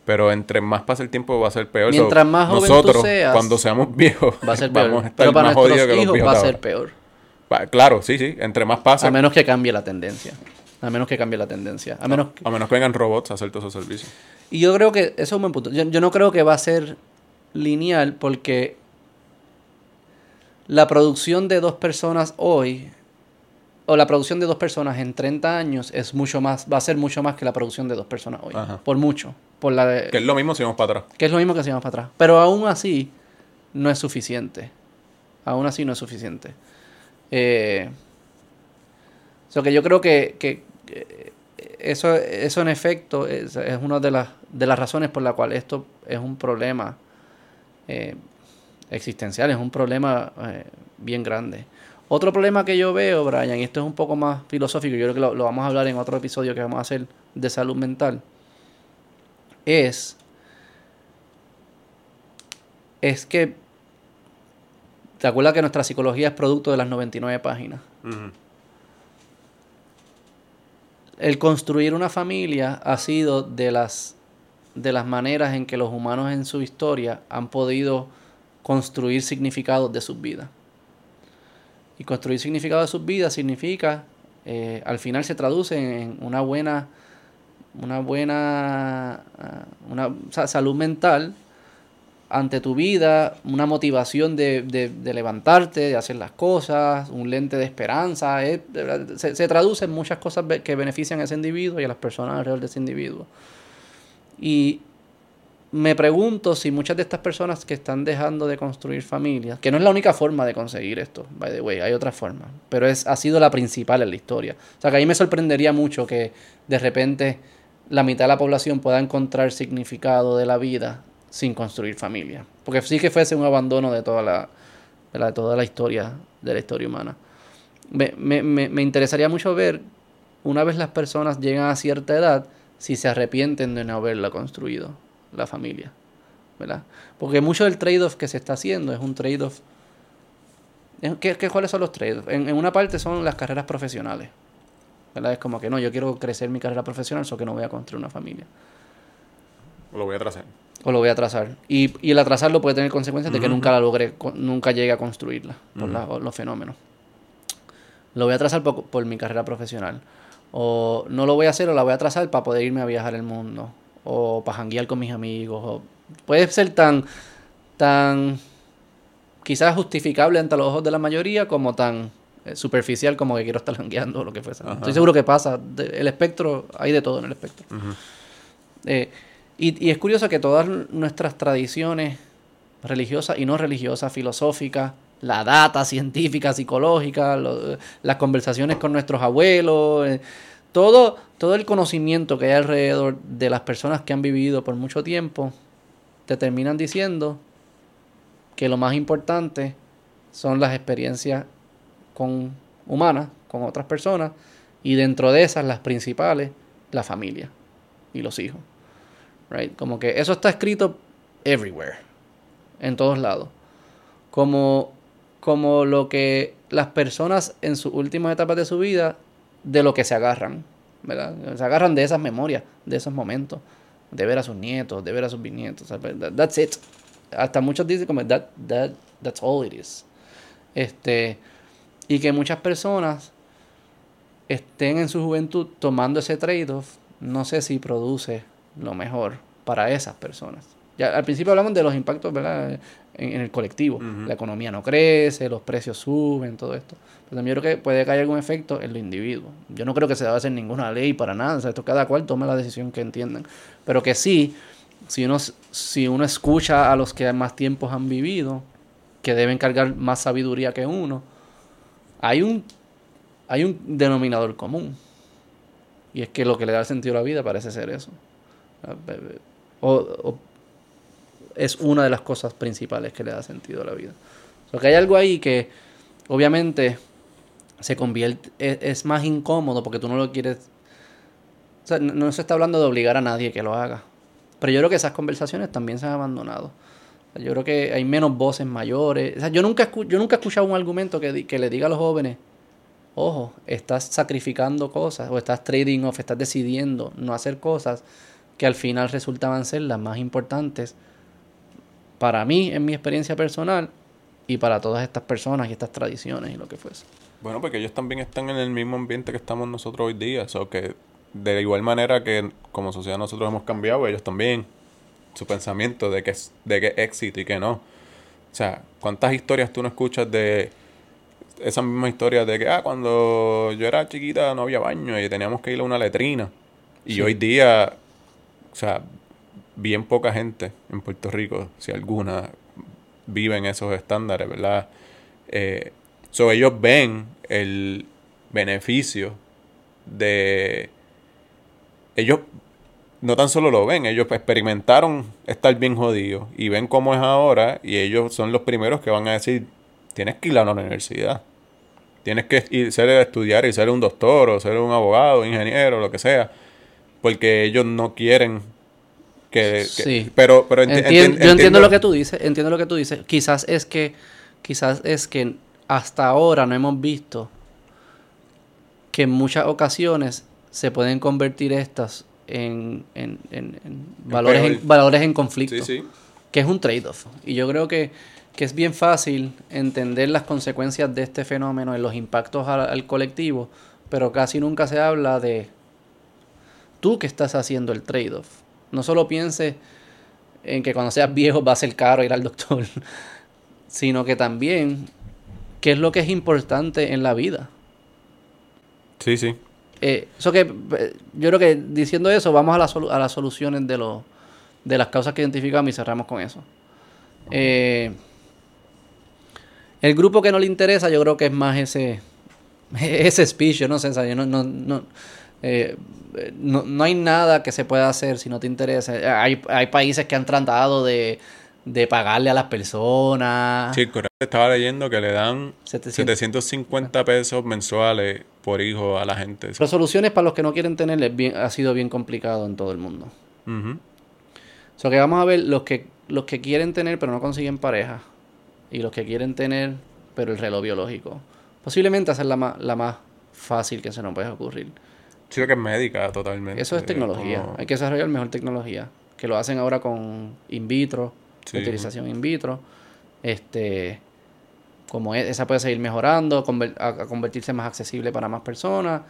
pero entre más pasa el tiempo va a ser peor. Mientras So, más joven tú nosotros, seas, cuando seamos viejos, va a ser peor vamos a estar pero para más nuestros jodidos que los hijos va a ser peor Va- Claro, sí, sí, entre más pasa, a menos que cambie la tendencia a menos que cambie la tendencia a menos a menos que vengan robots a hacer todos esos servicios. Y yo creo que eso es un buen punto. Yo, yo no creo que va a ser lineal porque la producción de dos personas hoy o la producción de dos personas en 30 años es mucho más va a ser mucho más que la producción de dos personas hoy Ajá. por mucho por la de- Que es lo mismo si vamos para atrás. que es lo mismo que hacíamos para atrás pero aún así no es suficiente aún así no es suficiente eh, so que yo creo que, que- que eso, eso en efecto es, es una de las, de las razones por la cual esto es un problema eh, existencial, es un problema eh, bien grande. Otro problema que yo veo, Brian, y esto es un poco más filosófico, yo creo que lo, lo vamos a hablar en otro episodio que vamos a hacer de salud mental, es, es que, ¿te acuerdas que nuestra psicología es producto de las 99 páginas? el construir una familia ha sido de las de las maneras en que los humanos en su historia han podido construir significados de sus vidas. Y construir significado de sus vidas significa, eh, al final se traduce en una buena, una buena ah, una, salud mental ante tu vida, una motivación de, de, levantarte, de hacer las cosas, un lente de esperanza. se, se, traduce en muchas cosas que benefician a ese individuo y a las personas alrededor de ese individuo. Y me pregunto si muchas de estas personas que están dejando de construir familias, que no es la única forma de conseguir esto, by the way, hay otras formas, pero es, ha sido la principal en la historia. O sea que ahí me sorprendería mucho que de repente la mitad de la población pueda encontrar significado de la vida sin construir familia. Porque sí que fuese un abandono de toda la, de, toda la historia, de la historia humana. Me, me, me, interesaría mucho ver, una vez las personas llegan a cierta edad, si se arrepienten de no haberla construido, la familia. ¿verdad? Porque mucho del trade-off que se está haciendo es un trade-off. ¿Qué, qué, cuáles son los trade-offs? En, en, una parte son las carreras profesionales. ¿verdad? Es como que no, yo quiero crecer mi carrera profesional, solo que no voy a construir una familia. O lo voy a trazar o lo voy a atrasar. Y, y el atrasarlo puede tener consecuencias de que nunca la logre, nunca llegue a construirla por los fenómenos. Lo voy a atrasar por, por, mi carrera profesional. O no lo voy a hacer o la voy a atrasar para poder irme a viajar el mundo. O para janguear con mis amigos. O, puede ser tan, tan quizás justificable ante los ojos de la mayoría como tan eh, superficial como que quiero estar [laughs] jangueando o lo que fuese. Estoy seguro que pasa. el espectro, hay de todo en el espectro. eh, y, es curioso que todas nuestras tradiciones religiosas y no religiosas, filosóficas, la data científica, psicológica, las conversaciones con nuestros abuelos, eh, todo, todo el conocimiento que hay alrededor de las personas que han vivido por mucho tiempo, te terminan diciendo que lo más importante son las experiencias con humanas, con otras personas, y dentro de esas las principales, la familia y los hijos. Right? Como que eso está escrito everywhere, en todos lados. Como, como lo que las personas en sus últimas etapas de su vida, de lo que se agarran, Se agarran de esas memorias, de esos momentos, de ver a sus nietos, de ver a sus bisnietos. That's it. Hasta muchos dicen como that, that, that's all it is. Este, y que muchas personas estén en su juventud tomando ese trade-off, no sé si produce lo mejor para esas personas. Ya al principio hablamos de los impactos ¿verdad? En, el colectivo. La economía no crece, los precios suben, todo esto. Pero también yo creo que puede caer algún efecto en los individuos. Yo no creo que se deba hacer ninguna ley para nada. O sea, esto cada cual tome la decisión que entiendan. Pero que sí, si uno, si uno escucha a los que más tiempos han vivido, que deben cargar más sabiduría que uno, hay un, hay un denominador común. Y es que lo que le da sentido a la vida parece ser eso. O, es una de las cosas principales que le da sentido a la vida. O que hay algo ahí que obviamente se convierte, e, es, más incómodo porque tú no lo quieres. O sea, no, se está hablando de obligar a nadie que lo haga. Pero yo creo que esas conversaciones también se han abandonado. yo creo que hay menos voces mayores. O sea, yo nunca, yo nunca he escuchado un argumento que, que le diga a los jóvenes, ojo, estás sacrificando cosas o estás trading off, estás decidiendo no hacer cosas que al final resultaban ser las más importantes para mí, en mi experiencia personal, y para todas estas personas y estas tradiciones y lo que fuese. Bueno, porque ellos también están en el mismo ambiente que estamos nosotros hoy día, o que de igual manera que como sociedad nosotros hemos cambiado, ellos también, su pensamiento de que es, de que éxito y que no. O sea, ¿cuántas historias tú no escuchas de esa misma historia de que, ah, cuando yo era chiquita no había baño y teníamos que ir a una letrina? Y hoy día o sea, bien poca gente en Puerto Rico, si alguna, vive en esos estándares, ¿verdad? Eh, ellos ven el beneficio de... Ellos no tan solo lo ven, ellos experimentaron estar bien jodidos y ven cómo es ahora y ellos son los primeros que van a decir, tienes que ir a la universidad. Tienes que ir, ser estudiar y ser un doctor o ser un abogado, ingeniero, lo que sea porque ellos no quieren que... sí. Pero, pero yo entiendo, lo que tú dices, entiendo lo que tú dices. Quizás es que, quizás es que hasta ahora no hemos visto que en muchas ocasiones se pueden convertir estas en, valores, en, valores en conflicto. Que es un trade-off. Y yo creo que, que es bien fácil entender las consecuencias de este fenómeno en los impactos al, al colectivo, pero casi nunca se habla de tú que estás haciendo el trade-off. No solo pienses en que cuando seas viejo va a ser caro ir al doctor, [laughs] sino que también qué es lo que es importante en la vida. Sí, sí. Eh, eso que eh, yo creo que diciendo eso vamos a, la a las soluciones de los de las causas que identificamos y cerramos con eso. Eh, el grupo que no le interesa, yo creo que es más ese [laughs] ese speech, yo no sé, yo no, no, no, eh, no, no hay nada que se pueda hacer si no te interesa. Hay, hay países que han tratado de, de pagarle a las personas. Estaba leyendo que le dan 700. 750 pesos mensuales por hijo a la gente. Pero soluciones para los que no quieren tener es bien- ha sido bien complicado en todo el mundo. Ujú. O sea que vamos a ver los que, los que quieren tener pero no consiguen pareja. Y los que quieren tener pero el reloj biológico. Posiblemente hacer la más, la más fácil que se nos puede ocurrir. Sí, que es médica totalmente. Eso es tecnología. como- Hay que desarrollar mejor tecnología. Que lo hacen ahora con in vitro, Sí. utilización in vitro. Este, como e- esa puede seguir mejorando, a convertirse más accesible para más personas.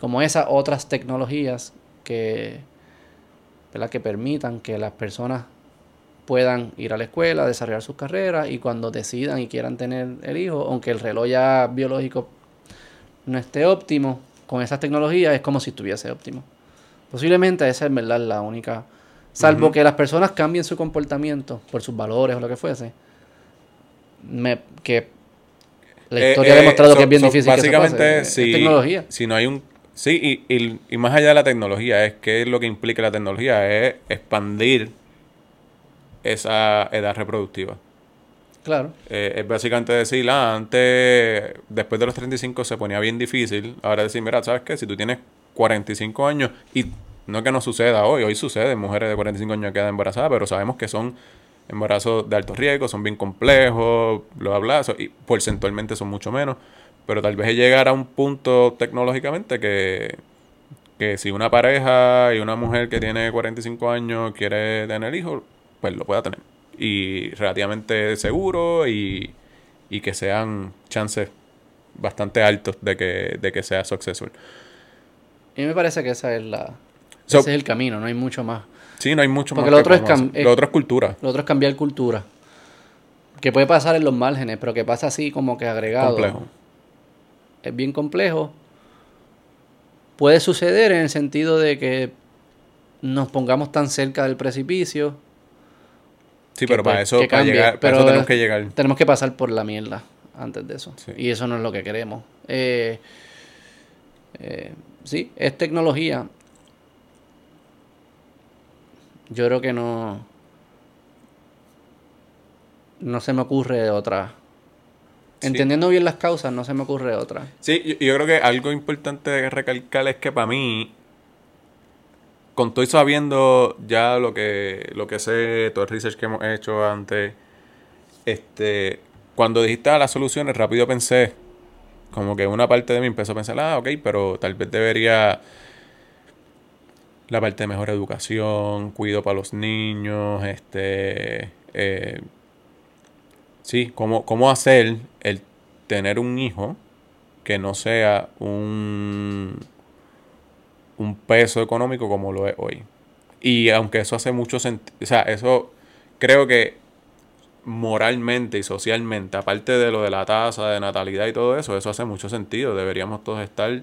Como esas otras tecnologías que, ¿verdad? que permitan que las personas puedan ir a la escuela, desarrollar sus carreras y cuando decidan y quieran tener el hijo, aunque el reloj ya biológico no esté óptimo, con esas tecnologías es como si estuviese óptimo. Posiblemente esa es verdad la única. Salvo que las personas cambien su comportamiento por sus valores o lo que fuese. Me- que la Eh, historia ha eh, demostrado so- que es bien so, difícil que eso Básicamente, pase. Es si, tecnología. si no hay un... Sí, y, y, y más allá de la tecnología, es que lo que implica la tecnología es expandir esa edad reproductiva. Claro. Eh, es básicamente decir, ah, antes, después de los 35 se ponía bien difícil. Ahora decir, mira, ¿sabes qué? Si tú tienes 45 años, y no que no suceda hoy, hoy sucede, mujeres de 45 años quedan embarazadas, pero sabemos que son embarazos de alto riesgo, son bien complejos, bla, so- y porcentualmente son mucho menos. Pero tal vez llegar a un punto tecnológicamente que, que si una pareja y una mujer que tiene 45 años quiere tener hijos, pues lo pueda tener. Y relativamente seguro y, y que sean chances bastante altos de que, de que sea successful. Y me parece que esa es la, So- ese es el camino, no hay mucho más. Sí, no hay mucho Porque más lo que otro es- Lo otro es cultura. Lo otro es cambiar cultura. Que puede pasar en los márgenes, pero que pasa así como que agregado. Complejo. Es bien complejo. Puede suceder en el sentido de que nos pongamos tan cerca del precipicio. Sí, pero para eso, para llegar, para pero eso tenemos que llegar. Tenemos que pasar por la mierda antes de eso. Sí. Y eso no es lo que queremos. Eh, eh, sí, es tecnología. Yo creo que no. No se me ocurre otra. Sí. Entendiendo bien las causas, no se me ocurre otra. Sí, yo, yo creo que algo importante de recalcar es que para mí, con todo y sabiendo ya lo que, lo que sé, todo el research que hemos hecho antes, este, cuando dijiste "Ah, las soluciones, rápido pensé, como que una parte de mí empezó a pensar, ah, ok, pero tal vez debería la parte de mejor educación, cuido para los niños, este, eh, sí, cómo, cómo hacer el tener un hijo que no sea un, un peso económico como lo es hoy. Y aunque eso hace mucho sentido, o sea, eso creo que moralmente y socialmente, aparte de lo de la tasa de natalidad y todo eso, eso hace mucho sentido. Deberíamos todos estar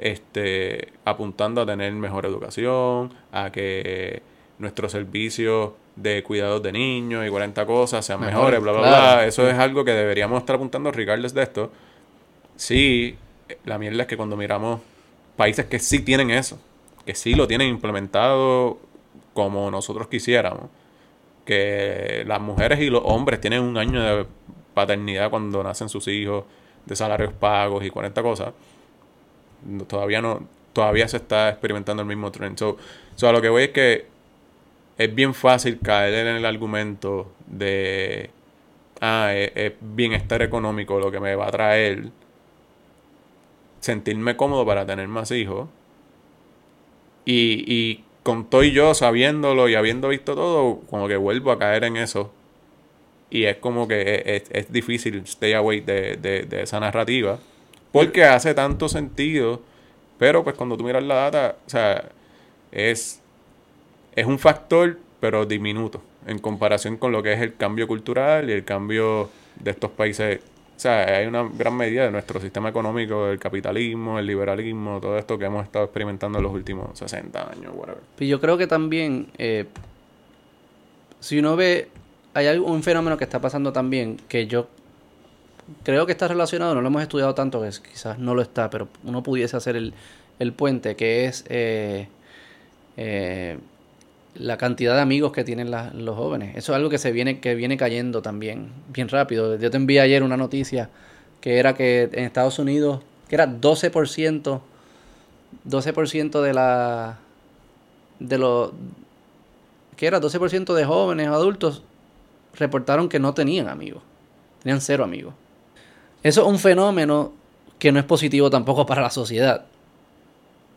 este, apuntando a tener mejor educación, a que nuestros servicios de cuidados de niños y 40 cosas sean Mejor, mejores, bla, bla, claro. bla. Eso es algo que deberíamos estar apuntando regardless de esto. Sí, la mierda es que cuando miramos países que sí tienen eso, que sí lo tienen implementado como nosotros quisiéramos, que las mujeres y los hombres tienen un año de paternidad cuando nacen sus hijos, de salarios pagos y 40 cosas, todavía no, todavía se está experimentando el mismo trend. So, so a lo que voy es que es bien fácil caer en el argumento de ah, es, es bienestar económico lo que me va a traer sentirme cómodo para tener más hijos. Y, y con todo y yo sabiéndolo y habiendo visto todo, como que vuelvo a caer en eso. Y es como que es, es difícil stay away de, de, de esa narrativa. Porque hace tanto sentido. Pero pues cuando tú miras la data, o sea, es, es un factor, pero diminuto. En comparación con lo que es el cambio cultural y el cambio de estos países. O sea, hay una gran medida de nuestro sistema económico, el capitalismo, el liberalismo, todo esto que hemos estado experimentando en los últimos 60 años, whatever. Y yo creo que también, eh, si uno ve, hay un fenómeno que está pasando también, que yo creo que está relacionado, no lo hemos estudiado tanto, que quizás no lo está, pero uno pudiese hacer el, el puente, que es eh, eh, la cantidad de amigos que tienen los jóvenes. Eso es algo que se viene, que viene cayendo también, bien rápido. Yo te envié ayer una noticia que era que en Estados Unidos, que era 12%, 12% de la de los que era 12% de jóvenes adultos reportaron que no tenían amigos. Tenían cero amigos. Eso es un fenómeno que no es positivo tampoco para la sociedad.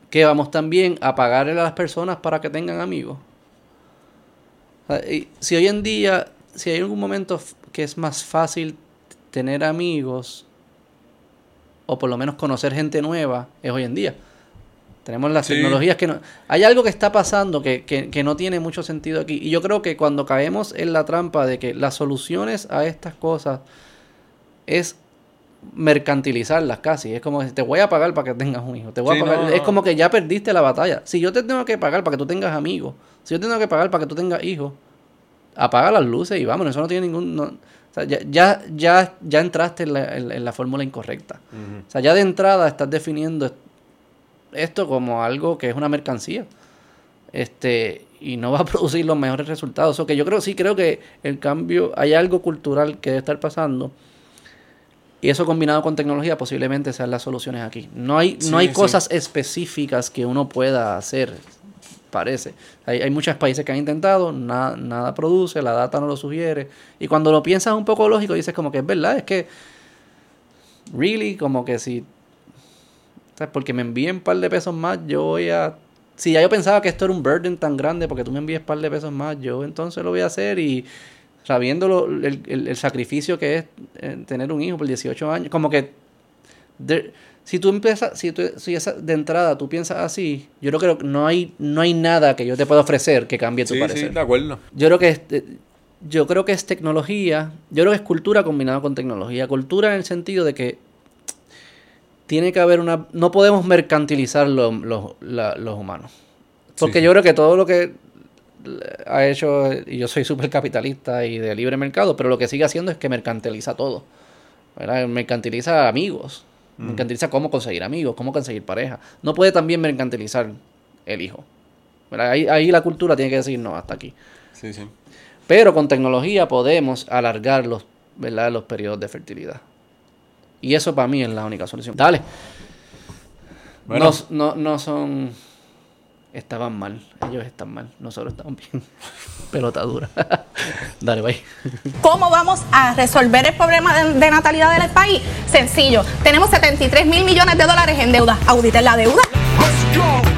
Que vamos también a pagarle a las personas para que tengan amigos. Y Si hoy en día, si hay algún momento que es más fácil tener amigos, o por lo menos conocer gente nueva, es hoy en día. Tenemos las Sí. tecnologías que no... Hay algo que está pasando que, que, que no tiene mucho sentido aquí. Y yo creo que cuando caemos en la trampa de que las soluciones a estas cosas es mercantilizarlas casi. Es como decir, te voy a pagar para que tengas un hijo. Te voy Sí, a pagar. no, es como que ya perdiste la batalla. Si yo te tengo que pagar para que tú tengas amigos, si yo te tengo que pagar para que tú tengas hijos, apaga las luces y vámonos. Eso no tiene ningún... no- o sea, ya, ya, ya, ya entraste en la, en- en la fórmula incorrecta. O sea, ya de entrada estás definiendo est- esto como algo que es una mercancía. Este, y no va a [laughs] producir los mejores resultados. O que yo creo, sí creo que el cambio, hay algo cultural que debe estar pasando. Y eso combinado con tecnología posiblemente sean las soluciones aquí. No hay, Sí, no hay sí. cosas específicas que uno pueda hacer, parece. Hay, hay muchos países que han intentado, nada, nada produce, la data no lo sugiere. Y cuando lo piensas un poco lógico, dices como que es verdad, es que, really, como que si, porque me envíen un par de pesos más, yo voy a... Si ya yo pensaba que esto era un burden tan grande, porque tú me envíes un par de pesos más, yo entonces lo voy a hacer y sabiendo lo- el, el- sacrificio que es eh, tener un hijo por 18 años, como que si tú empiezas, si, tú, si esa- de entrada tú piensas así, yo creo que no hay, no hay nada que yo te pueda ofrecer que cambie tu Sí, sí, parecer. de acuerdo. Yo creo que es, eh, yo creo que es tecnología, yo creo que es cultura combinada con tecnología. Cultura en el sentido de que tiene que haber una... No podemos mercantilizar lo- lo- la- los humanos. Porque Sí, yo creo que todo lo que ha hecho, y yo soy súper capitalista y de libre mercado, pero lo que sigue haciendo es que mercantiliza todo. ¿verdad? Mercantiliza amigos, mercantiliza cómo conseguir amigos, cómo conseguir pareja. No puede también mercantilizar el hijo. Ahí, ahí la cultura tiene que decir, no, hasta aquí. Sí, sí. Pero con tecnología podemos alargar los, ¿verdad? los periodos de fertilidad. Y eso para mí es la única solución. Dale. Bueno. No, no, no son... Estaban mal. Ellos están mal. Nosotros estamos bien. [laughs] Pelota dura. [laughs] Dale, bye. ¿Cómo vamos a resolver el problema de, de natalidad del país? Sencillo. Tenemos 73 mil millones de dólares en deuda. Auditen la deuda. Let's go.